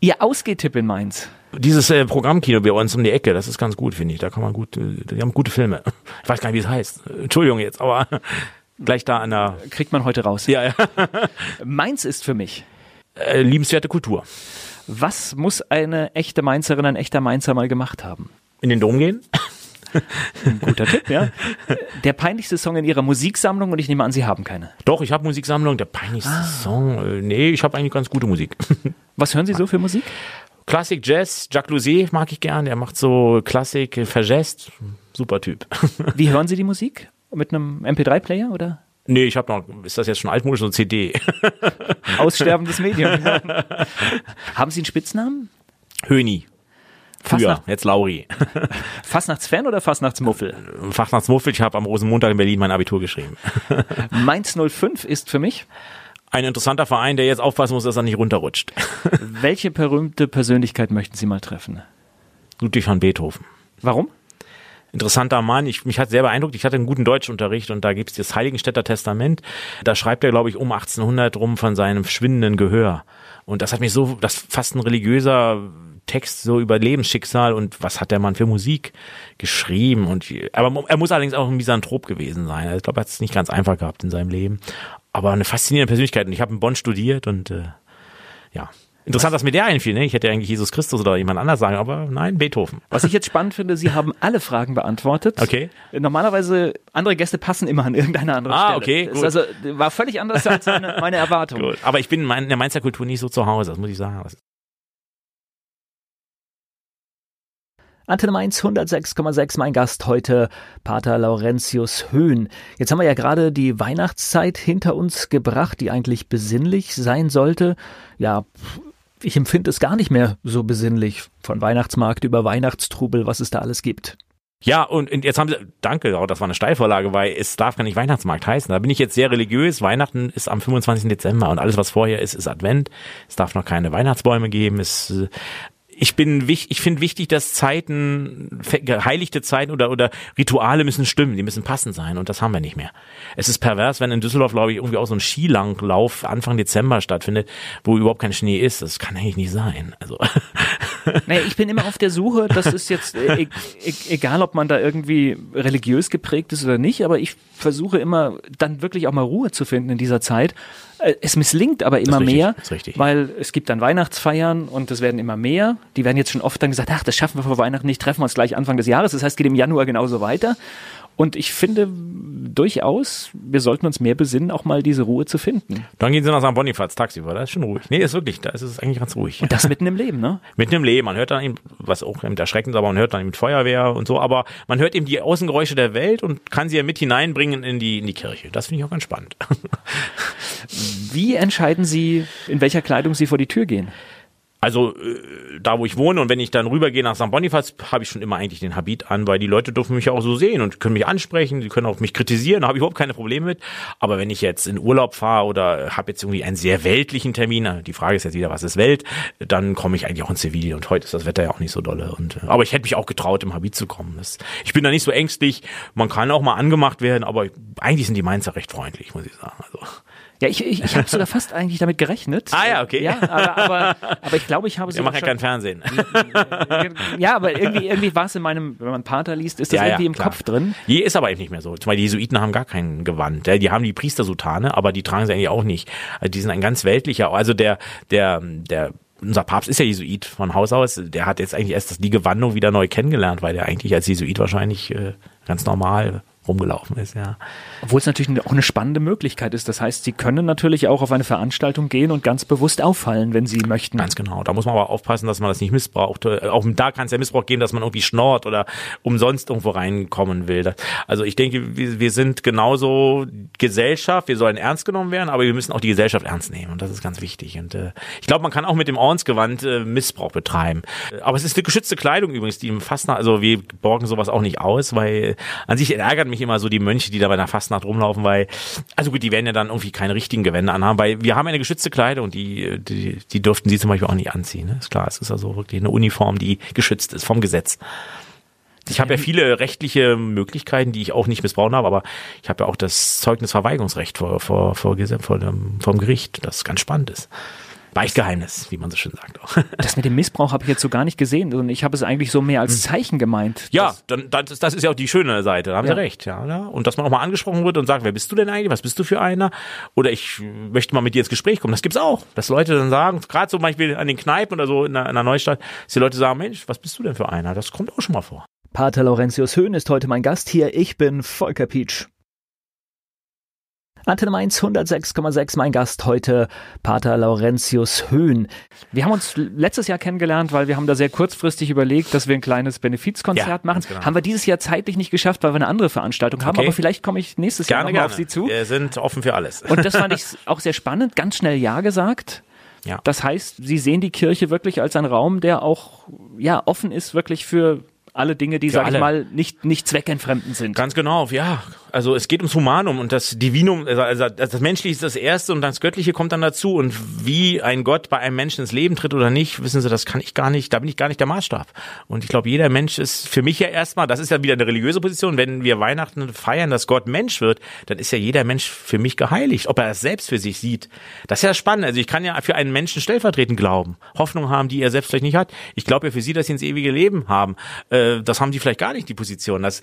Ihr Ausgehtipp in Mainz? Dieses äh, Programmkino bei uns um die Ecke, das ist ganz gut, finde ich. Da kann man gut, äh, die haben gute Filme. Ich weiß gar nicht, wie es heißt. Entschuldigung jetzt, aber gleich da an der. Kriegt man heute raus. Ja, ja. Mainz ist für mich. Äh, liebenswerte Kultur. Was muss eine echte Mainzerin, ein echter Mainzer mal gemacht haben? In den Dom gehen? Ein guter Tipp, ja. Der peinlichste Song in Ihrer Musiksammlung und ich nehme an, Sie haben keine. Doch, ich habe Musiksammlung. Der peinlichste ah. Song. Äh, nee, ich habe eigentlich ganz gute Musik. Was hören Sie so für Musik? Klassik, Jazz, Jacques Louzet mag ich gern. Der macht so Klassik, verjazzt. Super Typ. Wie hören Sie die Musik? Mit einem MP3-Player oder? Nee, ich habe noch, ist das jetzt schon altmodisch, so CD? Aussterbendes Medium. Haben Sie einen Spitznamen? Höni. Früher, jetzt Lauri. Fastnachtsfan oder Fastnachtsmuffel? Fastnachtsmuffel, ich habe am Rosenmontag in Berlin mein Abitur geschrieben. Mainz 05 ist für mich ein interessanter Verein, der jetzt aufpassen muss, dass er nicht runterrutscht. Welche berühmte Persönlichkeit möchten Sie mal treffen? Ludwig van Beethoven. Warum? interessanter Mann. Ich, mich hat sehr beeindruckt. Ich hatte einen guten Deutschunterricht und da gibt es das Heiligenstädter Testament. Da schreibt er, glaube ich, um 1800 rum von seinem schwindenden Gehör. Und das hat mich so, das fast ein religiöser Text so über Lebensschicksal und was hat der Mann für Musik geschrieben und aber er muss allerdings auch ein Misanthrop gewesen sein. Also ich glaube, er hat es nicht ganz einfach gehabt in seinem Leben, aber eine faszinierende Persönlichkeit und ich habe in Bonn studiert und äh, ja, Interessant, dass mir der einfiel. Ne? Ich hätte eigentlich Jesus Christus oder jemand anders sagen, aber nein, Beethoven. Was ich jetzt spannend finde, Sie haben alle Fragen beantwortet. Okay. Normalerweise, andere Gäste passen immer an irgendeine andere ah, Stelle. Ah, okay. Gut. also war völlig anders als meine, meine Erwartung. Gut. Aber ich bin in der Mainzer Kultur nicht so zu Hause, das muss ich sagen. Antenne Mainz 106,6, mein Gast heute, Pater Laurentius Höhn. Jetzt haben wir ja gerade die Weihnachtszeit hinter uns gebracht, die eigentlich besinnlich sein sollte. Ja, ich empfinde es gar nicht mehr so besinnlich. Von Weihnachtsmarkt über Weihnachtstrubel, was es da alles gibt. Ja, und jetzt haben sie, danke, das war eine Steilvorlage, weil es darf gar nicht Weihnachtsmarkt heißen. Da bin ich jetzt sehr religiös. Weihnachten ist am 25. Dezember und alles, was vorher ist, ist Advent. Es darf noch keine Weihnachtsbäume geben. Es, ich bin ich finde wichtig, dass Zeiten, geheiligte Zeiten oder, oder Rituale müssen stimmen, die müssen passend sein und das haben wir nicht mehr. Es ist pervers, wenn in Düsseldorf, glaube ich, irgendwie auch so ein Skilanglauf Anfang Dezember stattfindet, wo überhaupt kein Schnee ist. Das kann eigentlich nicht sein. Also. Naja, ich bin immer auf der Suche, das ist jetzt e e egal, ob man da irgendwie religiös geprägt ist oder nicht, aber ich versuche immer dann wirklich auch mal Ruhe zu finden in dieser Zeit äh, es misslingt aber immer richtig, mehr, weil es gibt dann Weihnachtsfeiern und es werden immer mehr. Die werden jetzt schon oft dann gesagt, ach, das schaffen wir vor Weihnachten nicht, treffen wir uns gleich Anfang des Jahres. Das heißt, es geht im Januar genauso weiter. Und ich finde durchaus, wir sollten uns mehr besinnen, auch mal diese Ruhe zu finden. Dann gehen sie nach St. Bonifaz Taxi, weil da ist schon ruhig. Nee, ist wirklich, da ist es eigentlich ganz ruhig. Und das mitten im Leben, ne? Mitten im Leben. Man hört dann eben, was auch eben erschreckend ist, aber man hört dann eben Feuerwehr und so, aber man hört eben die Außengeräusche der Welt und kann sie ja mit hineinbringen in die, in die Kirche. Das finde ich auch ganz spannend. Wie entscheiden Sie, in welcher Kleidung Sie vor die Tür gehen? Also äh, da, wo ich wohne und wenn ich dann rübergehe nach St. Bonifaz, habe ich schon immer eigentlich den Habit an, weil die Leute dürfen mich ja auch so sehen und können mich ansprechen, die können auch mich kritisieren, da habe ich überhaupt keine Probleme mit. Aber wenn ich jetzt in Urlaub fahre oder habe jetzt irgendwie einen sehr weltlichen Termin, die Frage ist jetzt wieder, was ist Welt, dann komme ich eigentlich auch in Zivil und heute ist das Wetter ja auch nicht so dolle. Und, äh, aber ich hätte mich auch getraut, im Habit zu kommen. Das, ich bin da nicht so ängstlich, man kann auch mal angemacht werden, aber eigentlich sind die Mainzer recht freundlich, muss ich sagen. Also. Ja, ich, ich, ich habe sogar fast eigentlich damit gerechnet. Ah ja, okay. Ja, aber, aber, aber ich glaube, ich habe so. Wir machen ja kein Fernsehen. ja, aber irgendwie, irgendwie war es in meinem, wenn man Pater liest, ist das ja, irgendwie ja, im Kopf drin. Je ist aber eben nicht mehr so. Zum Beispiel die Jesuiten haben gar kein Gewand. Die haben die Priestersutane, aber die tragen sie eigentlich auch nicht. Also die sind ein ganz weltlicher, also der, der, der unser Papst ist ja Jesuit von Haus aus. Der hat jetzt eigentlich erst die Gewandung wieder neu kennengelernt, weil der eigentlich als Jesuit wahrscheinlich äh, ganz normal rumgelaufen ist, ja. Obwohl es natürlich auch eine spannende Möglichkeit ist. Das heißt, Sie können natürlich auch auf eine Veranstaltung gehen und ganz bewusst auffallen, wenn Sie möchten. Ganz genau. Da muss man aber aufpassen, dass man das nicht missbraucht. Äh, auch da kann es ja Missbrauch gehen, dass man irgendwie schnorrt oder umsonst irgendwo reinkommen will. Also ich denke, wir, wir sind genauso Gesellschaft. Wir sollen ernst genommen werden, aber wir müssen auch die Gesellschaft ernst nehmen. Und das ist ganz wichtig. Und äh, ich glaube, man kann auch mit dem Ordensgewand äh, Missbrauch betreiben. Aber es ist eine geschützte Kleidung übrigens, die im Fastnacht, also wir borgen sowas auch nicht aus, weil an sich ärgert mich immer so die Mönche, die da bei der Fastnacht rumlaufen, weil, also gut, die werden ja dann irgendwie keine richtigen Gewände anhaben, weil wir haben eine geschützte Kleidung die, die, die dürften sie zum Beispiel auch nicht anziehen. Ne? Ist klar, es ist also wirklich eine Uniform, die geschützt ist vom Gesetz. Ich habe ja viele rechtliche Möglichkeiten, die ich auch nicht missbrauchen habe, aber ich habe ja auch das Zeugnisverweigerungsrecht vor, vor, vor, vor dem, vom Gericht, das ganz spannend ist. Beichtgeheimnis, wie man so schön sagt. Auch. Das mit dem Missbrauch habe ich jetzt so gar nicht gesehen und ich habe es eigentlich so mehr als hm. Zeichen gemeint. Ja, dann, das, das ist ja auch die schöne Seite, da haben ja. Sie recht. Ja, ja. Und dass man auch mal angesprochen wird und sagt, wer bist du denn eigentlich, was bist du für einer? Oder ich möchte mal mit dir ins Gespräch kommen. Das gibt's auch, dass Leute dann sagen, gerade so manchmal an den Kneipen oder so in einer, in einer Neustadt, dass die Leute sagen, Mensch, was bist du denn für einer? Das kommt auch schon mal vor. Pater Laurentius Höhn ist heute mein Gast hier. Ich bin Volker Pietsch. Antenne Mainz 106,6, mein Gast heute, Pater Laurentius Höhn. Wir haben uns letztes Jahr kennengelernt, weil wir haben da sehr kurzfristig überlegt, dass wir ein kleines Benefizkonzert ja, machen. Genau. Haben wir dieses Jahr zeitlich nicht geschafft, weil wir eine andere Veranstaltung haben, okay. aber vielleicht komme ich nächstes gerne, Jahr nochmal auf Sie zu. Wir sind offen für alles. Und das fand ich auch sehr spannend, ganz schnell Ja gesagt. Ja. Das heißt, Sie sehen die Kirche wirklich als einen Raum, der auch ja offen ist wirklich für alle Dinge, die, sag ich mal, nicht, nicht zweckentfremdend sind. Ganz genau, ja. Also es geht ums Humanum und das Divinum, also, also das Menschliche ist das Erste und das Göttliche kommt dann dazu. Und wie ein Gott bei einem Menschen ins Leben tritt oder nicht, wissen Sie, das kann ich gar nicht, da bin ich gar nicht der Maßstab. Und ich glaube, jeder Mensch ist für mich ja erstmal, das ist ja wieder eine religiöse Position, wenn wir Weihnachten feiern, dass Gott Mensch wird, dann ist ja jeder Mensch für mich geheiligt, ob er es selbst für sich sieht. Das ist ja spannend. Also ich kann ja für einen Menschen stellvertretend glauben, Hoffnung haben, die er selbst vielleicht nicht hat. Ich glaube ja für Sie, dass Sie ins ewige Leben haben. Äh, das haben die vielleicht gar nicht, die Position. Das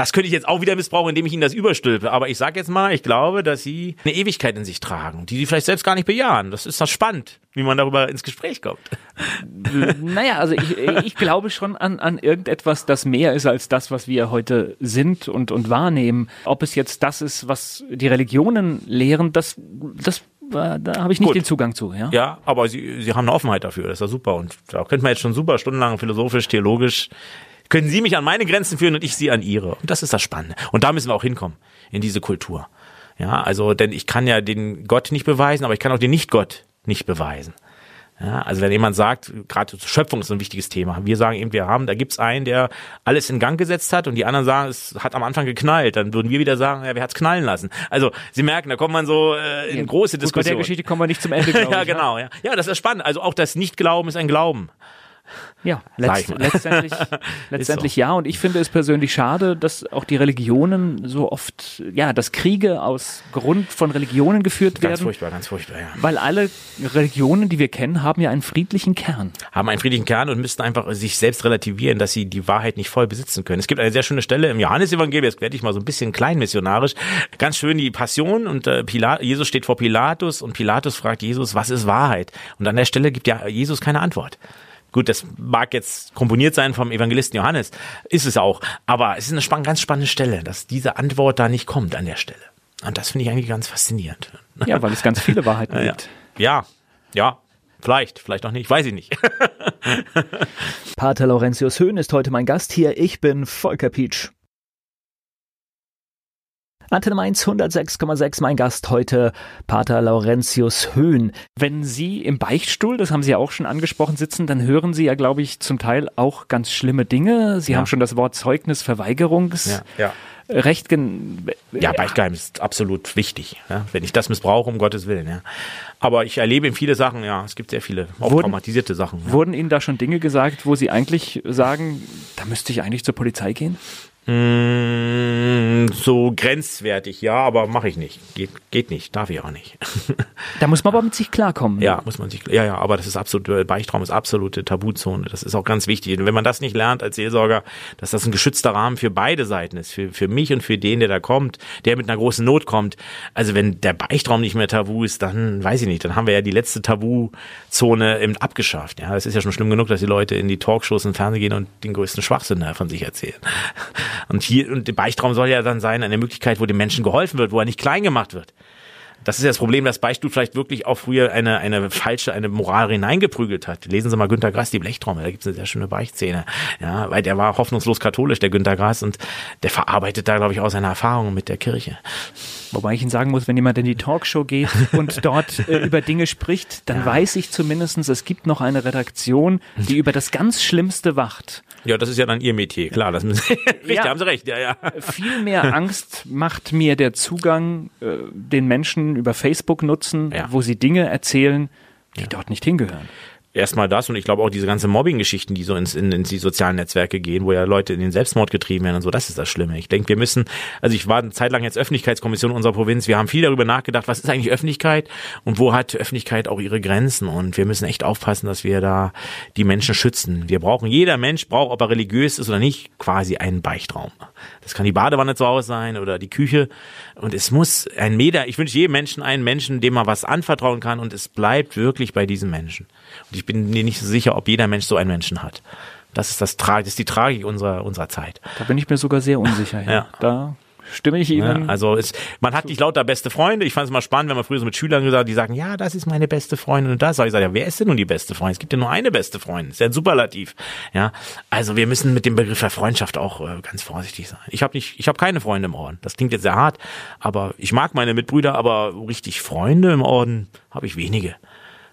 das könnte ich jetzt auch wieder missbrauchen, indem ich ihnen das überstülpe. Aber ich sage jetzt mal, ich glaube, dass sie eine Ewigkeit in sich tragen, die sie vielleicht selbst gar nicht bejahen. Das ist doch spannend, wie man darüber ins Gespräch kommt. Naja, also ich, ich glaube schon an, an irgendetwas, das mehr ist als das, was wir heute sind und, und wahrnehmen. Ob es jetzt das ist, was die Religionen lehren, das, das da habe ich nicht Gut. den Zugang zu. Ja, ja aber sie, sie haben eine Offenheit dafür, das ist ja super. Und da könnte man jetzt schon super stundenlang philosophisch, theologisch können Sie mich an meine Grenzen führen und ich Sie an Ihre. Und das ist das Spannende. Und da müssen wir auch hinkommen, in diese Kultur. Ja, also, denn ich kann ja den Gott nicht beweisen, aber ich kann auch den Nicht-Gott nicht beweisen. Ja, also wenn jemand sagt, gerade Schöpfung ist ein wichtiges Thema. Wir sagen eben, wir haben, da gibt's einen, der alles in Gang gesetzt hat und die anderen sagen, es hat am Anfang geknallt. Dann würden wir wieder sagen, ja, wer hat's knallen lassen? Also Sie merken, da kommt man so äh, in ja, große Diskussionen. Bei der Geschichte kommen wir nicht zum Ende. ja, ich, genau. Ja. ja, das ist spannend. Also auch das Nicht-Glauben ist ein Glauben. Ja, letzt, letztendlich, letztendlich so. ja. Und ich finde es persönlich schade, dass auch die Religionen so oft, ja, dass Kriege aus Grund von Religionen geführt ganz werden. Ganz furchtbar, ganz furchtbar, ja. Weil alle Religionen, die wir kennen, haben ja einen friedlichen Kern. Haben einen friedlichen Kern und müssten einfach sich selbst relativieren, dass sie die Wahrheit nicht voll besitzen können. Es gibt eine sehr schöne Stelle im Johannesevangelium, jetzt werde ich mal so ein bisschen kleinmissionarisch, ganz schön die Passion und äh, Pilat, Jesus steht vor Pilatus und Pilatus fragt Jesus, was ist Wahrheit? Und an der Stelle gibt ja Jesus keine Antwort. Gut, das mag jetzt komponiert sein vom Evangelisten Johannes, ist es auch, aber es ist eine spann ganz spannende Stelle, dass diese Antwort da nicht kommt an der Stelle. Und das finde ich eigentlich ganz faszinierend. Ja, weil es ganz viele Wahrheiten ja, gibt. Ja, ja, vielleicht, vielleicht auch nicht, weiß ich nicht. Pater Laurentius Höhn ist heute mein Gast hier. Ich bin Volker Pietsch. Antenne Mainz 106,6, mein Gast heute, Pater Laurentius Höhn. Wenn Sie im Beichtstuhl, das haben Sie ja auch schon angesprochen, sitzen, dann hören Sie ja, glaube ich, zum Teil auch ganz schlimme Dinge. Sie ja. haben schon das Wort Zeugnisverweigerungs. Ja, ja. Recht gen ja, Beichtgeheimnis ist absolut wichtig, ja, wenn ich das missbrauche, um Gottes Willen. Ja. Aber ich erlebe viele Sachen, ja, es gibt sehr viele, auch wurden, traumatisierte Sachen. Ja. Wurden Ihnen da schon Dinge gesagt, wo Sie eigentlich sagen, da müsste ich eigentlich zur Polizei gehen? Mm, so grenzwertig, ja, aber mache ich nicht. Geht, geht nicht, darf ich auch nicht. Da muss man aber mit sich klarkommen. Ja, muss man sich, ja, ja, aber das ist absolut, Beichtraum ist absolute Tabuzone. Das ist auch ganz wichtig. Und wenn man das nicht lernt als Seelsorger, dass das ein geschützter Rahmen für beide Seiten ist, für, für mich und für den, der da kommt, der mit einer großen Not kommt. Also wenn der Beichtraum nicht mehr tabu ist, dann weiß ich nicht, dann haben wir ja die letzte Tabuzone eben abgeschafft. Ja, es ist ja schon schlimm genug, dass die Leute in die Talkshows und Fernsehen gehen und den größten Schwachsinn von sich erzählen. Und hier, und der Beichtraum soll ja dann sein, eine Möglichkeit, wo dem Menschen geholfen wird, wo er nicht klein gemacht wird. Das ist ja das Problem, dass Beichtstuhl vielleicht wirklich auch früher eine, eine falsche, eine Moral hineingeprügelt hat. Lesen Sie mal Günter Grass, die Blechtrommel, da gibt es eine sehr schöne Beichtszene. Ja, weil der war hoffnungslos katholisch, der Günter Grass, und der verarbeitet da, glaube ich, auch seine Erfahrungen mit der Kirche. Wobei ich Ihnen sagen muss, wenn jemand in die Talkshow geht und dort äh, über Dinge spricht, dann ja. weiß ich zumindestens, es gibt noch eine Redaktion, die über das ganz Schlimmste wacht. Ja, das ist ja dann Ihr Metier, klar. Das müssen, richtig, ja, haben Sie recht. Ja, ja. Viel mehr Angst macht mir der Zugang, äh, den Menschen über Facebook nutzen, ja. wo sie Dinge erzählen, die dort nicht hingehören. Erstmal das und ich glaube auch diese ganze Mobbing-Geschichten, die so ins, in, in die sozialen Netzwerke gehen, wo ja Leute in den Selbstmord getrieben werden und so, das ist das Schlimme. Ich denke, wir müssen, also ich war eine Zeit lang jetzt Öffentlichkeitskommission unserer Provinz, wir haben viel darüber nachgedacht, was ist eigentlich Öffentlichkeit und wo hat Öffentlichkeit auch ihre Grenzen und wir müssen echt aufpassen, dass wir da die Menschen schützen. Wir brauchen, jeder Mensch braucht, ob er religiös ist oder nicht, quasi einen Beichtraum. Das kann die Badewanne zu Hause sein oder die Küche und es muss ein Meter, ich wünsche jedem Menschen einen Menschen, dem man was anvertrauen kann und es bleibt wirklich bei diesem Menschen. Und ich bin mir nicht so sicher, ob jeder Mensch so einen Menschen hat. Das ist das, das ist die Tragik unserer, unserer Zeit. Da bin ich mir sogar sehr unsicher. ja. Da stimme ich Ihnen. Ja, also es, man hat nicht lauter beste Freunde. Ich fand es mal spannend, wenn man früher so mit Schülern gesagt, die sagen, ja, das ist meine beste Freundin und das. Aber ich sage, ja, wer ist denn nun die beste Freundin? Es gibt ja nur eine beste Freundin. Ist ja ein Superlativ. Ja, also wir müssen mit dem Begriff der Freundschaft auch äh, ganz vorsichtig sein. Ich habe nicht, ich habe keine Freunde im Orden. Das klingt jetzt sehr hart, aber ich mag meine Mitbrüder, aber richtig Freunde im Orden habe ich wenige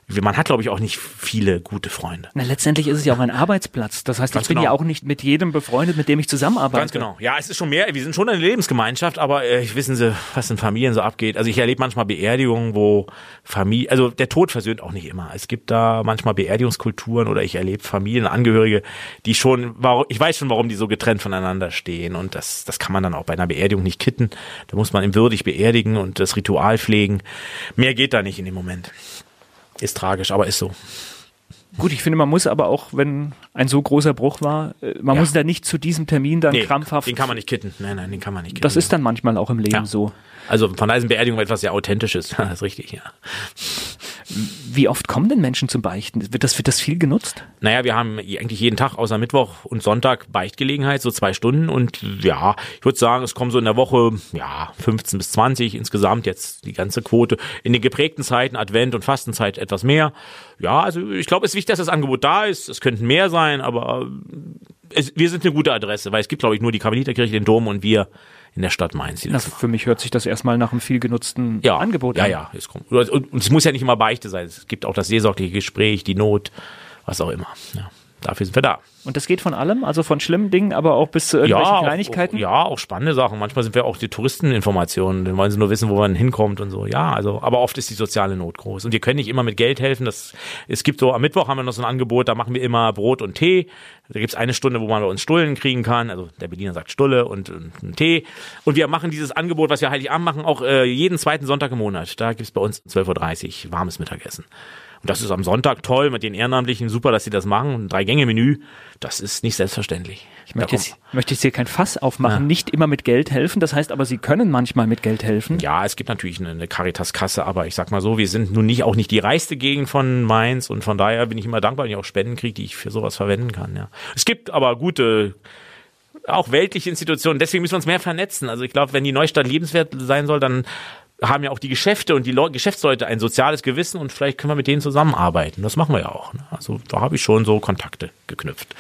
man hat, glaube ich, auch nicht viele gute Freunde. Na, letztendlich ist es ja auch ein Arbeitsplatz. Das heißt, Ganz ich bin genau. ja auch nicht mit jedem befreundet, mit dem ich zusammenarbeite. Ganz genau. Ja, es ist schon mehr, wir sind schon eine Lebensgemeinschaft, aber äh, wissen Sie, was in Familien so abgeht. Also ich erlebe manchmal Beerdigungen, wo Familie, also der Tod versöhnt auch nicht immer. Es gibt da manchmal Beerdigungskulturen oder ich erlebe Familienangehörige, die schon, ich weiß schon, warum die so getrennt voneinander stehen und das, das kann man dann auch bei einer Beerdigung nicht kitten. Da muss man ihn würdig beerdigen und das Ritual pflegen. Mehr geht da nicht in dem Moment. Ist tragisch, aber ist so. Gut, ich finde, man muss aber auch, wenn ein so großer Bruch war, äh, man ja. muss da nicht zu diesem Termin dann nee, krampfhaft. Den kann man nicht kitten. Nein, nein, den kann man nicht kitten. Das ist dann manchmal auch im Leben ja. so. Also von Eisen Beerdigung etwas sehr Authentisches. das ist richtig, ja. Wie oft kommen denn Menschen zum Beichten? Wird das, wird das viel genutzt? Naja, wir haben eigentlich jeden Tag außer Mittwoch und Sonntag Beichtgelegenheit, so zwei Stunden. Und ja, ich würde sagen, es kommen so in der Woche, ja, 15 bis 20 insgesamt jetzt die ganze Quote. In den geprägten Zeiten, Advent und Fastenzeit etwas mehr. Ja, also ich glaube, es ist wichtig, dass das Angebot da ist. Es könnten mehr sein, aber es, wir sind eine gute Adresse, weil es gibt, glaube ich, nur die Karmeliterkirche, den Dom und wir in der Stadt Mainz. Die das Na, für mich hört sich das erstmal nach einem viel genutzten ja, Angebot an. Ja, ja. Es kommt. Und, und es muss ja nicht immer Beichte sein. Es gibt auch das seelsorgliche Gespräch, die Not, was auch immer. Ja. Dafür sind wir da. Und das geht von allem, also von schlimmen Dingen, aber auch bis zu irgendwelchen ja, Kleinigkeiten? Auch, ja, auch spannende Sachen. Manchmal sind wir auch die Touristeninformationen, dann wollen sie nur wissen, wo man hinkommt und so. Ja, also, aber oft ist die soziale Not groß. Und wir können nicht immer mit Geld helfen. Das, es gibt so, am Mittwoch haben wir noch so ein Angebot, da machen wir immer Brot und Tee. Da gibt's eine Stunde, wo man bei uns Stullen kriegen kann. Also der Berliner sagt Stulle und, und einen Tee. Und wir machen dieses Angebot, was wir Heiligabend machen, auch äh, jeden zweiten Sonntag im Monat. Da gibt's bei uns 12.30 Uhr warmes Mittagessen. Und das ist am Sonntag toll mit den Ehrenamtlichen, super, dass sie das machen. Ein Drei-Gänge-Menü, das ist nicht selbstverständlich. Ich möchte jetzt, möchte jetzt hier kein Fass aufmachen, ja. nicht immer mit Geld helfen. Das heißt aber, Sie können manchmal mit Geld helfen. Ja, es gibt natürlich eine, eine Caritas-Kasse, aber ich sag mal so, wir sind nun nicht auch nicht die reichste Gegend von Mainz und von daher bin ich immer dankbar, wenn ich auch Spenden kriege, die ich für sowas verwenden kann. Ja. Es gibt aber gute auch weltliche Institutionen. Deswegen müssen wir uns mehr vernetzen. Also ich glaube, wenn die Neustadt lebenswert sein soll, dann haben ja auch die Geschäfte und die Le Geschäftsleute ein soziales Gewissen und vielleicht können wir mit denen zusammenarbeiten. Das machen wir ja auch. Ne? Also da habe ich schon so Kontakte geknüpft.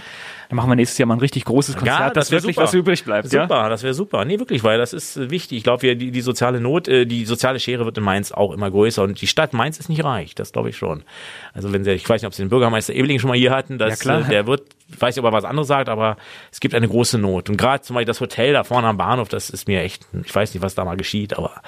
Dann machen wir nächstes Jahr mal ein richtig großes Konzert, ja, das dass wirklich super. was übrig bleibt. Super, ja? das wäre super. Nee, wirklich, weil das ist äh, wichtig. Ich glaube, die, die soziale Not, äh, die soziale Schere wird in Mainz auch immer größer und die Stadt Mainz ist nicht reich, das glaube ich schon. Also wenn sie, ich weiß nicht, ob sie den Bürgermeister Ebeling schon mal hier hatten, dass, ja, klar. Äh, der wird, weiß nicht, ob er was anderes sagt, aber es gibt eine große Not. Und gerade zum Beispiel das Hotel da vorne am Bahnhof, das ist mir echt, ich weiß nicht, was da mal geschieht, aber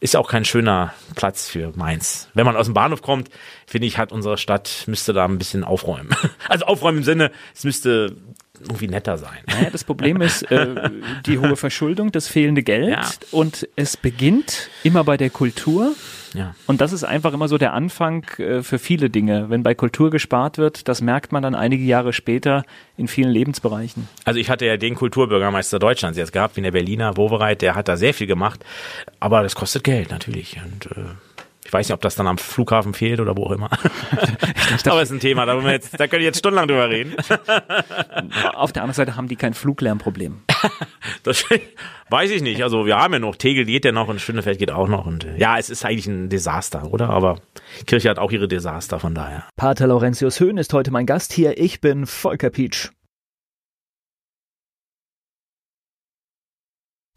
ist auch kein schöner Platz für Mainz. Wenn man aus dem Bahnhof kommt, finde ich, hat unsere Stadt, müsste da ein bisschen aufräumen. Also aufräumen im Sinne, es müsste irgendwie netter sein. Naja, das Problem ist äh, die hohe Verschuldung, das fehlende Geld ja. und es beginnt immer bei der Kultur. Ja. Und das ist einfach immer so der Anfang äh, für viele Dinge. Wenn bei Kultur gespart wird, das merkt man dann einige Jahre später in vielen Lebensbereichen. Also ich hatte ja den Kulturbürgermeister Deutschlands jetzt gehabt, wie der Berliner Wovereit, der hat da sehr viel gemacht, aber das kostet Geld natürlich. Und äh, ich weiß nicht, ob das dann am Flughafen fehlt oder wo auch immer. Aber es ist ein Thema, da, jetzt, da können ich jetzt stundenlang drüber reden. Auf der anderen Seite haben die kein Fluglärmproblem. das weiß ich nicht. Also wir haben ja noch, Tegel geht ja noch und Schönefeld geht auch noch. Und ja, es ist eigentlich ein Desaster, oder? Aber Kirche hat auch ihre Desaster, von daher. Pater Laurentius Höhn ist heute mein Gast hier. Ich bin Volker Pietsch.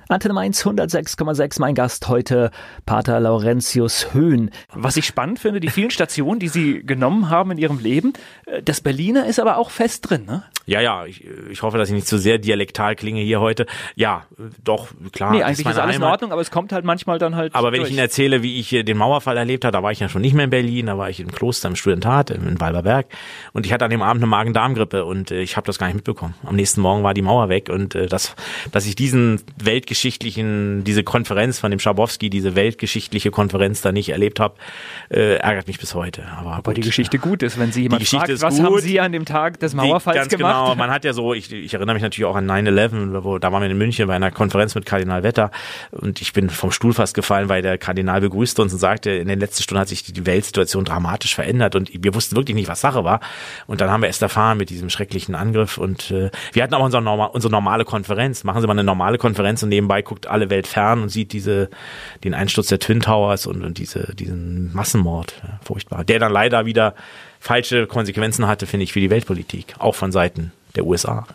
Antenne Mainz 106,6, mein Gast heute, Pater Laurentius Höhn. Was ich spannend finde, die vielen Stationen, die Sie genommen haben in Ihrem Leben, äh, das Berliner ist aber auch fest drin, ne? Ja, ja, ich, ich hoffe, dass ich nicht zu sehr dialektal klinge hier heute. Ja, doch, klar. Nee, eigentlich ist, ist alles Heimat. in Ordnung, aber es kommt halt manchmal dann halt. Aber wenn durch. ich Ihnen erzähle, wie ich den Mauerfall erlebt habe, da war ich ja schon nicht mehr in Berlin, da war ich im Kloster im Studentat in Walberberg und ich hatte an dem Abend eine Magen-Darm-Grippe und äh, ich habe das gar nicht mitbekommen. Am nächsten Morgen war die Mauer weg und äh, das, dass ich diesen weltgeschichtlichen, diese Konferenz von dem Schabowski, diese weltgeschichtliche Konferenz da nicht erlebt habe, äh, ärgert mich bis heute. Aber, aber die Geschichte gut ist, wenn Sie jemand fragt, was gut. haben Sie an dem Tag des Mauerfalls gemacht? Genau, man hat ja so, ich, ich erinnere mich natürlich auch an 9-11, wo da waren wir in München bei einer Konferenz mit Kardinal Wetter und ich bin vom Stuhl fast gefallen, weil der Kardinal begrüßte uns und sagte, in den letzten Stunden hat sich die Weltsituation dramatisch verändert und wir wussten wirklich nicht, was Sache war. Und dann haben wir erst erfahren mit diesem schrecklichen Angriff und äh, wir hatten auch unsere, normal, unsere normale Konferenz. Machen Sie mal eine normale Konferenz und nebenbei guckt alle Welt fern und sieht diese den Einsturz der Twin Towers und, und diese diesen Massenmord, ja, furchtbar, der dann leider wieder falsche Konsequenzen hatte, finde ich, für die Weltpolitik, auch von Seiten der USA.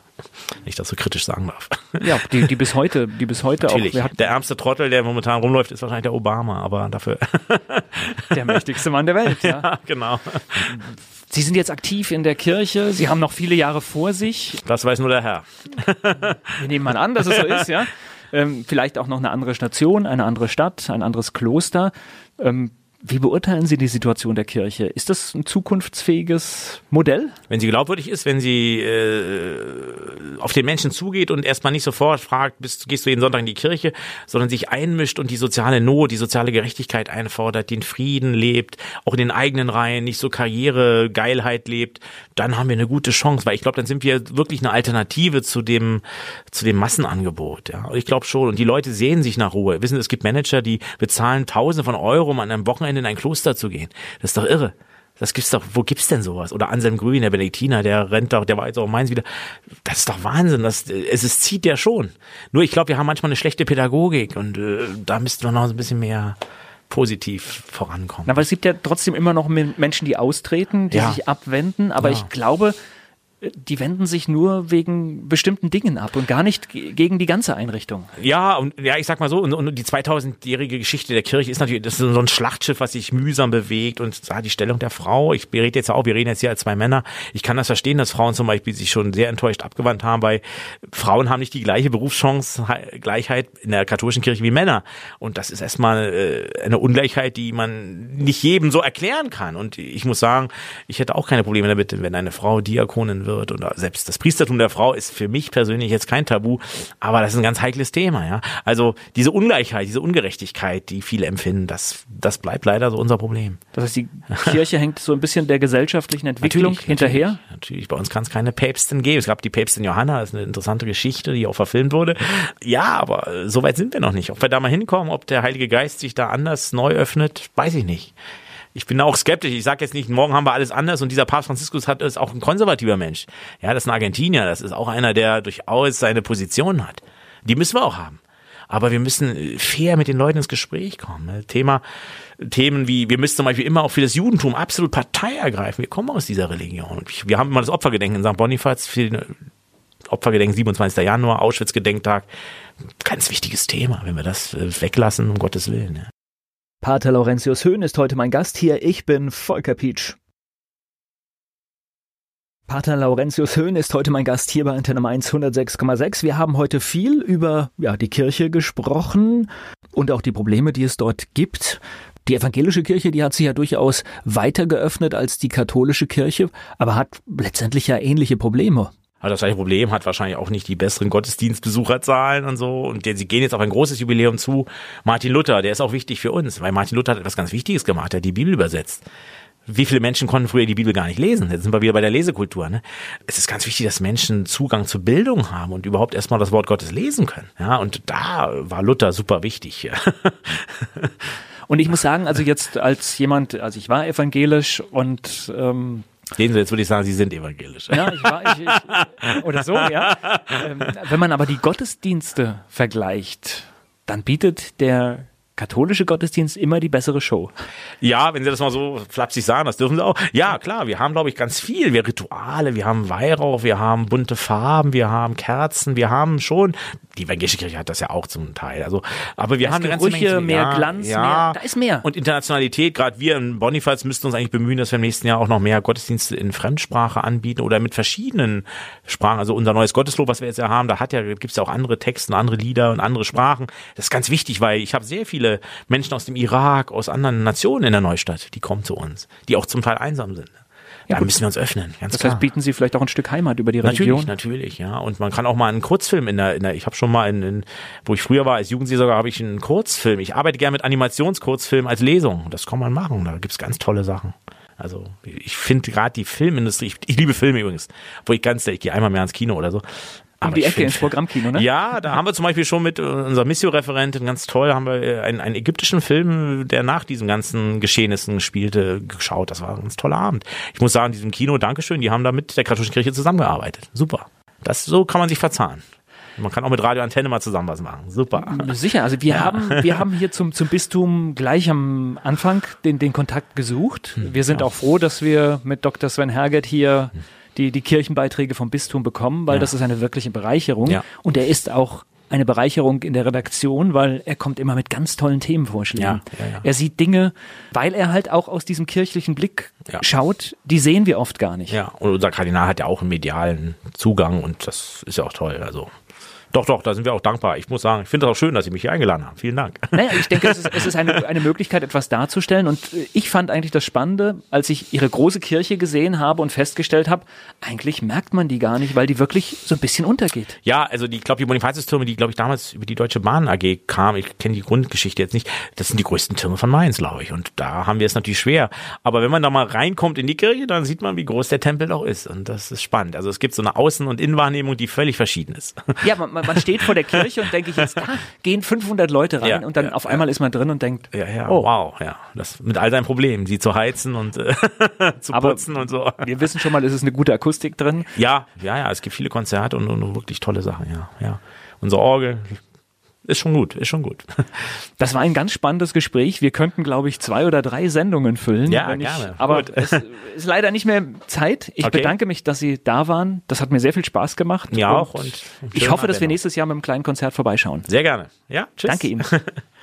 Wenn ich das so kritisch sagen darf. Ja, die, die bis heute, die bis heute Natürlich. auch. Der ärmste Trottel, der momentan rumläuft, ist wahrscheinlich der Obama, aber dafür. Der mächtigste Mann der Welt, ja. ja genau. Sie sind jetzt aktiv in der Kirche, Sie haben noch viele Jahre vor sich. Das weiß nur der Herr. Wir nehmen mal an, dass es so ist, ja. Ähm, vielleicht auch noch eine andere Station, eine andere Stadt, ein anderes Kloster. Ähm, wie beurteilen Sie die Situation der Kirche? Ist das ein zukunftsfähiges Modell? Wenn sie glaubwürdig ist, wenn sie äh, auf den Menschen zugeht und erstmal nicht sofort fragt, bist, gehst du jeden Sonntag in die Kirche, sondern sich einmischt und die soziale Not, die soziale Gerechtigkeit einfordert, den Frieden lebt, auch in den eigenen Reihen, nicht so Karrieregeilheit lebt, dann haben wir eine gute Chance, weil ich glaube, dann sind wir wirklich eine Alternative zu dem zu dem Massenangebot. Ja, ich glaube schon. Und die Leute sehen sich nach Ruhe. Wissen, es gibt Manager, die bezahlen Tausende von Euro, um an einem Wochenende in ein Kloster zu gehen. Das ist doch irre. Das gibt's doch, wo gibt's denn sowas? Oder Anselm Grün, der Benediktiner, der rennt doch, der war jetzt auch meins wieder. Das ist doch Wahnsinn. Das, es, es zieht ja schon. Nur ich glaube, wir haben manchmal eine schlechte Pädagogik und äh, da müssten wir noch ein bisschen mehr positiv vorankommen. Aber es gibt ja trotzdem immer noch Menschen, die austreten, die ja. sich abwenden. Aber ja. ich glaube, die wenden sich nur wegen bestimmten Dingen ab und gar nicht gegen die ganze Einrichtung. Ja, und ja, ich sag mal so, und, und die 2000-jährige Geschichte der Kirche ist natürlich, das ist so ein Schlachtschiff, was sich mühsam bewegt und ja, die Stellung der Frau. Ich rede jetzt auch, wir reden jetzt hier als zwei Männer. Ich kann das verstehen, dass Frauen zum Beispiel sich schon sehr enttäuscht abgewandt haben, weil Frauen haben nicht die gleiche Berufschance, Gleichheit in der katholischen Kirche wie Männer. Und das ist erstmal äh, eine Ungleichheit, die man nicht jedem so erklären kann. Und ich muss sagen, ich hätte auch keine Probleme damit, wenn eine Frau Diakonin wird wird oder selbst das Priestertum der Frau ist für mich persönlich jetzt kein Tabu, aber das ist ein ganz heikles Thema, ja. Also diese Ungleichheit, diese Ungerechtigkeit, die viele empfinden, das, das bleibt leider so unser Problem. Das heißt, die Kirche hängt so ein bisschen der gesellschaftlichen Entwicklung natürlich, hinterher? Natürlich, natürlich, bei uns kann es keine Päpstin geben. Es gab die Päpstin Johanna, das ist eine interessante Geschichte, die auch verfilmt wurde. Ja, aber so weit sind wir noch nicht. Ob wir da mal hinkommen, ob der Heilige Geist sich da anders neu öffnet, weiß ich nicht ich bin auch skeptisch. Ich sage jetzt nicht, morgen haben wir alles anders und dieser Papst Franziskus hat ist auch ein konservativer Mensch. Ja, das ist ein Argentinier, das ist auch einer, der durchaus seine Position hat. Die müssen wir auch haben. Aber wir müssen fair mit den Leuten ins Gespräch kommen. Ne? Thema, Themen wie, wir müssen zum Beispiel immer auch für das Judentum absolut Partei ergreifen. Wir kommen aus dieser Religion. Wir haben immer das Opfergedenken in St. Bonifaz für den Opfergedenken 27. Januar, Auschwitz-Gedenktag. Ganz wichtiges Thema, wenn wir das äh, weglassen, um Gottes Willen. Ja. Pater Laurentius Höhn ist heute mein Gast hier. Ich bin Volker Pietsch. Pater Laurentius Höhn ist heute mein Gast hier bei Antenne Mainz 106,6. Wir haben heute viel über ja, die Kirche gesprochen und auch die Probleme, die es dort gibt. Die evangelische Kirche, die hat sich ja durchaus weiter geöffnet als die katholische Kirche, aber hat letztendlich ja ähnliche Probleme hat das gleiche Problem, hat wahrscheinlich auch nicht die besseren Gottesdienstbesucherzahlen und so. Und sie gehen jetzt auf ein großes Jubiläum zu. Martin Luther, der ist auch wichtig für uns, weil Martin Luther hat etwas ganz Wichtiges gemacht, er hat die Bibel übersetzt. Wie viele Menschen konnten früher die Bibel gar nicht lesen? Jetzt sind wir wieder bei der Lesekultur. Ne? Es ist ganz wichtig, dass Menschen Zugang zur Bildung haben und überhaupt erstmal das Wort Gottes lesen können. Ja, und da war Luther super wichtig. Und ich muss sagen, also jetzt als jemand, also ich war evangelisch und ähm, Sehen Sie, jetzt würde ich sagen, Sie sind evangelisch. Ja, ich war, ich, ich, oder so, ja. Ähm, wenn man aber die Gottesdienste vergleicht, dann bietet der katholische Gottesdienst immer die bessere Show. Ja, wenn Sie das mal so flapsig sagen, das dürfen Sie auch. Ja, klar, wir haben, glaube ich, ganz viel. Wir Rituale, wir haben Weihrauch, wir haben bunte Farben, wir haben Kerzen, wir haben schon, die evangelische Kirche hat das ja auch zum Teil. Also, aber wir Das haben Gerüche, mehr ja, Glanz, ja. mehr- da ist mehr. Und Internationalität, gerade wir in Bonifaz müssten uns eigentlich bemühen, dass wir im nächsten Jahr auch noch mehr Gottesdienste in Fremdsprache anbieten oder mit verschiedenen Sprachen. Also unser neues Gotteslob, was wir jetzt ja haben, da hat ja, gibt's ja auch andere Texte, andere Lieder und andere Sprachen. Das ist ganz wichtig, weil ich habe sehr viele Menschen aus dem Irak, aus anderen Nationen in der Neustadt, die kommen zu uns, die auch zum Teil einsam sind. Da gut. müssen wir uns öffnen, ganz Das klar. heißt, bieten Sie vielleicht auch ein Stück Heimat über die Religion? Natürlich, natürlich, ja. Und man kann auch mal einen Kurzfilm in der, in der ich habe schon mal in, in, wo ich früher war als Jugendseelsorger, habe ich einen Kurzfilm. Ich arbeite gerne mit Animationskurzfilmen als Lesung. Das kann man machen. Da gibt's ganz tolle Sachen. Also ich finde gerade die Filmindustrie, ich, ich liebe Filme übrigens, wo ich ganz, ich gehe einmal mehr ins Kino oder so. Um die Ecke find- ins Programmkino, ne? Ja, da haben wir zum Beispiel schon mit unserer Missio-Referentin, ganz toll, haben wir äh, einen, einen ägyptischen Film, der nach diesen ganzen Geschehnissen spielte, geschaut. Das war ein ganz toller Abend. Ich muss sagen, in diesem Kino, Dankeschön, die haben da mit der katholischen Kirche zusammengearbeitet. Super. Das, so kann man sich verzahnen. Man kann auch mit Radio Antenne mal zusammen was machen. Super. Sicher, also wir haben wir haben hier zum zum Bistum gleich am Anfang den den Kontakt gesucht. Hm, Wir sind auch froh, dass wir mit Dr. Sven Herget hier die die Kirchenbeiträge vom Bistum bekommen, weil Ja. das ist eine wirkliche Bereicherung Ja. und er ist auch eine Bereicherung in der Redaktion, weil er kommt immer mit ganz tollen Themenvorschlägen. Ja, ja, ja. Er sieht Dinge, weil er halt auch aus diesem kirchlichen Blick schaut, die sehen wir oft gar nicht. Ja, und unser Kardinal hat ja auch einen medialen Zugang und das ist ja auch toll. Also doch, doch, da sind wir auch dankbar. Ich muss sagen, ich finde es auch schön, dass Sie mich hier eingeladen haben. Vielen Dank. Naja, ich denke, es ist, es ist eine, eine Möglichkeit, etwas darzustellen. Und ich fand eigentlich das Spannende, als ich ihre große Kirche gesehen habe und festgestellt habe, eigentlich merkt man die gar nicht, weil die wirklich so ein bisschen untergeht. Ja, also die, glaube die Bonifatiustürme, die glaube ich damals über die Deutsche Bahn AG kamen, ich kenne die Grundgeschichte jetzt nicht, das sind die größten Türme von Mainz, glaube ich. Und da haben wir es natürlich schwer. Aber wenn man da mal reinkommt in die Kirche, dann sieht man, wie groß der Tempel doch ist. Und das ist spannend. Also es gibt so eine Außen- und Innenwahrnehmung, die völlig verschieden ist. Ja, man, man man steht vor der Kirche und denke ich jetzt, da gehen 500 Leute rein Ja, und dann ja, auf einmal ist man drin und denkt, Ja, ja, oh, wow, ja. Das mit all seinen Problemen, sie zu heizen und äh, zu putzen und so. wir wissen schon mal, es ist eine gute Akustik drin. Ja, ja, ja, es gibt viele Konzerte und, und wirklich tolle Sachen, ja, ja. Unsere Orgel ist schon gut, ist schon gut. Das war ein ganz spannendes Gespräch. Wir könnten, glaube ich, zwei oder drei Sendungen füllen. Ja, ich, gerne. Aber Gut. es ist leider nicht mehr Zeit. Ich Okay. bedanke mich, dass Sie da waren. Das hat mir sehr viel Spaß gemacht. Ja, auch. Und ich hoffe, dass wir nächstes Jahr mit einem kleinen Konzert vorbeischauen. Sehr gerne. Ja, tschüss. Danke Ihnen.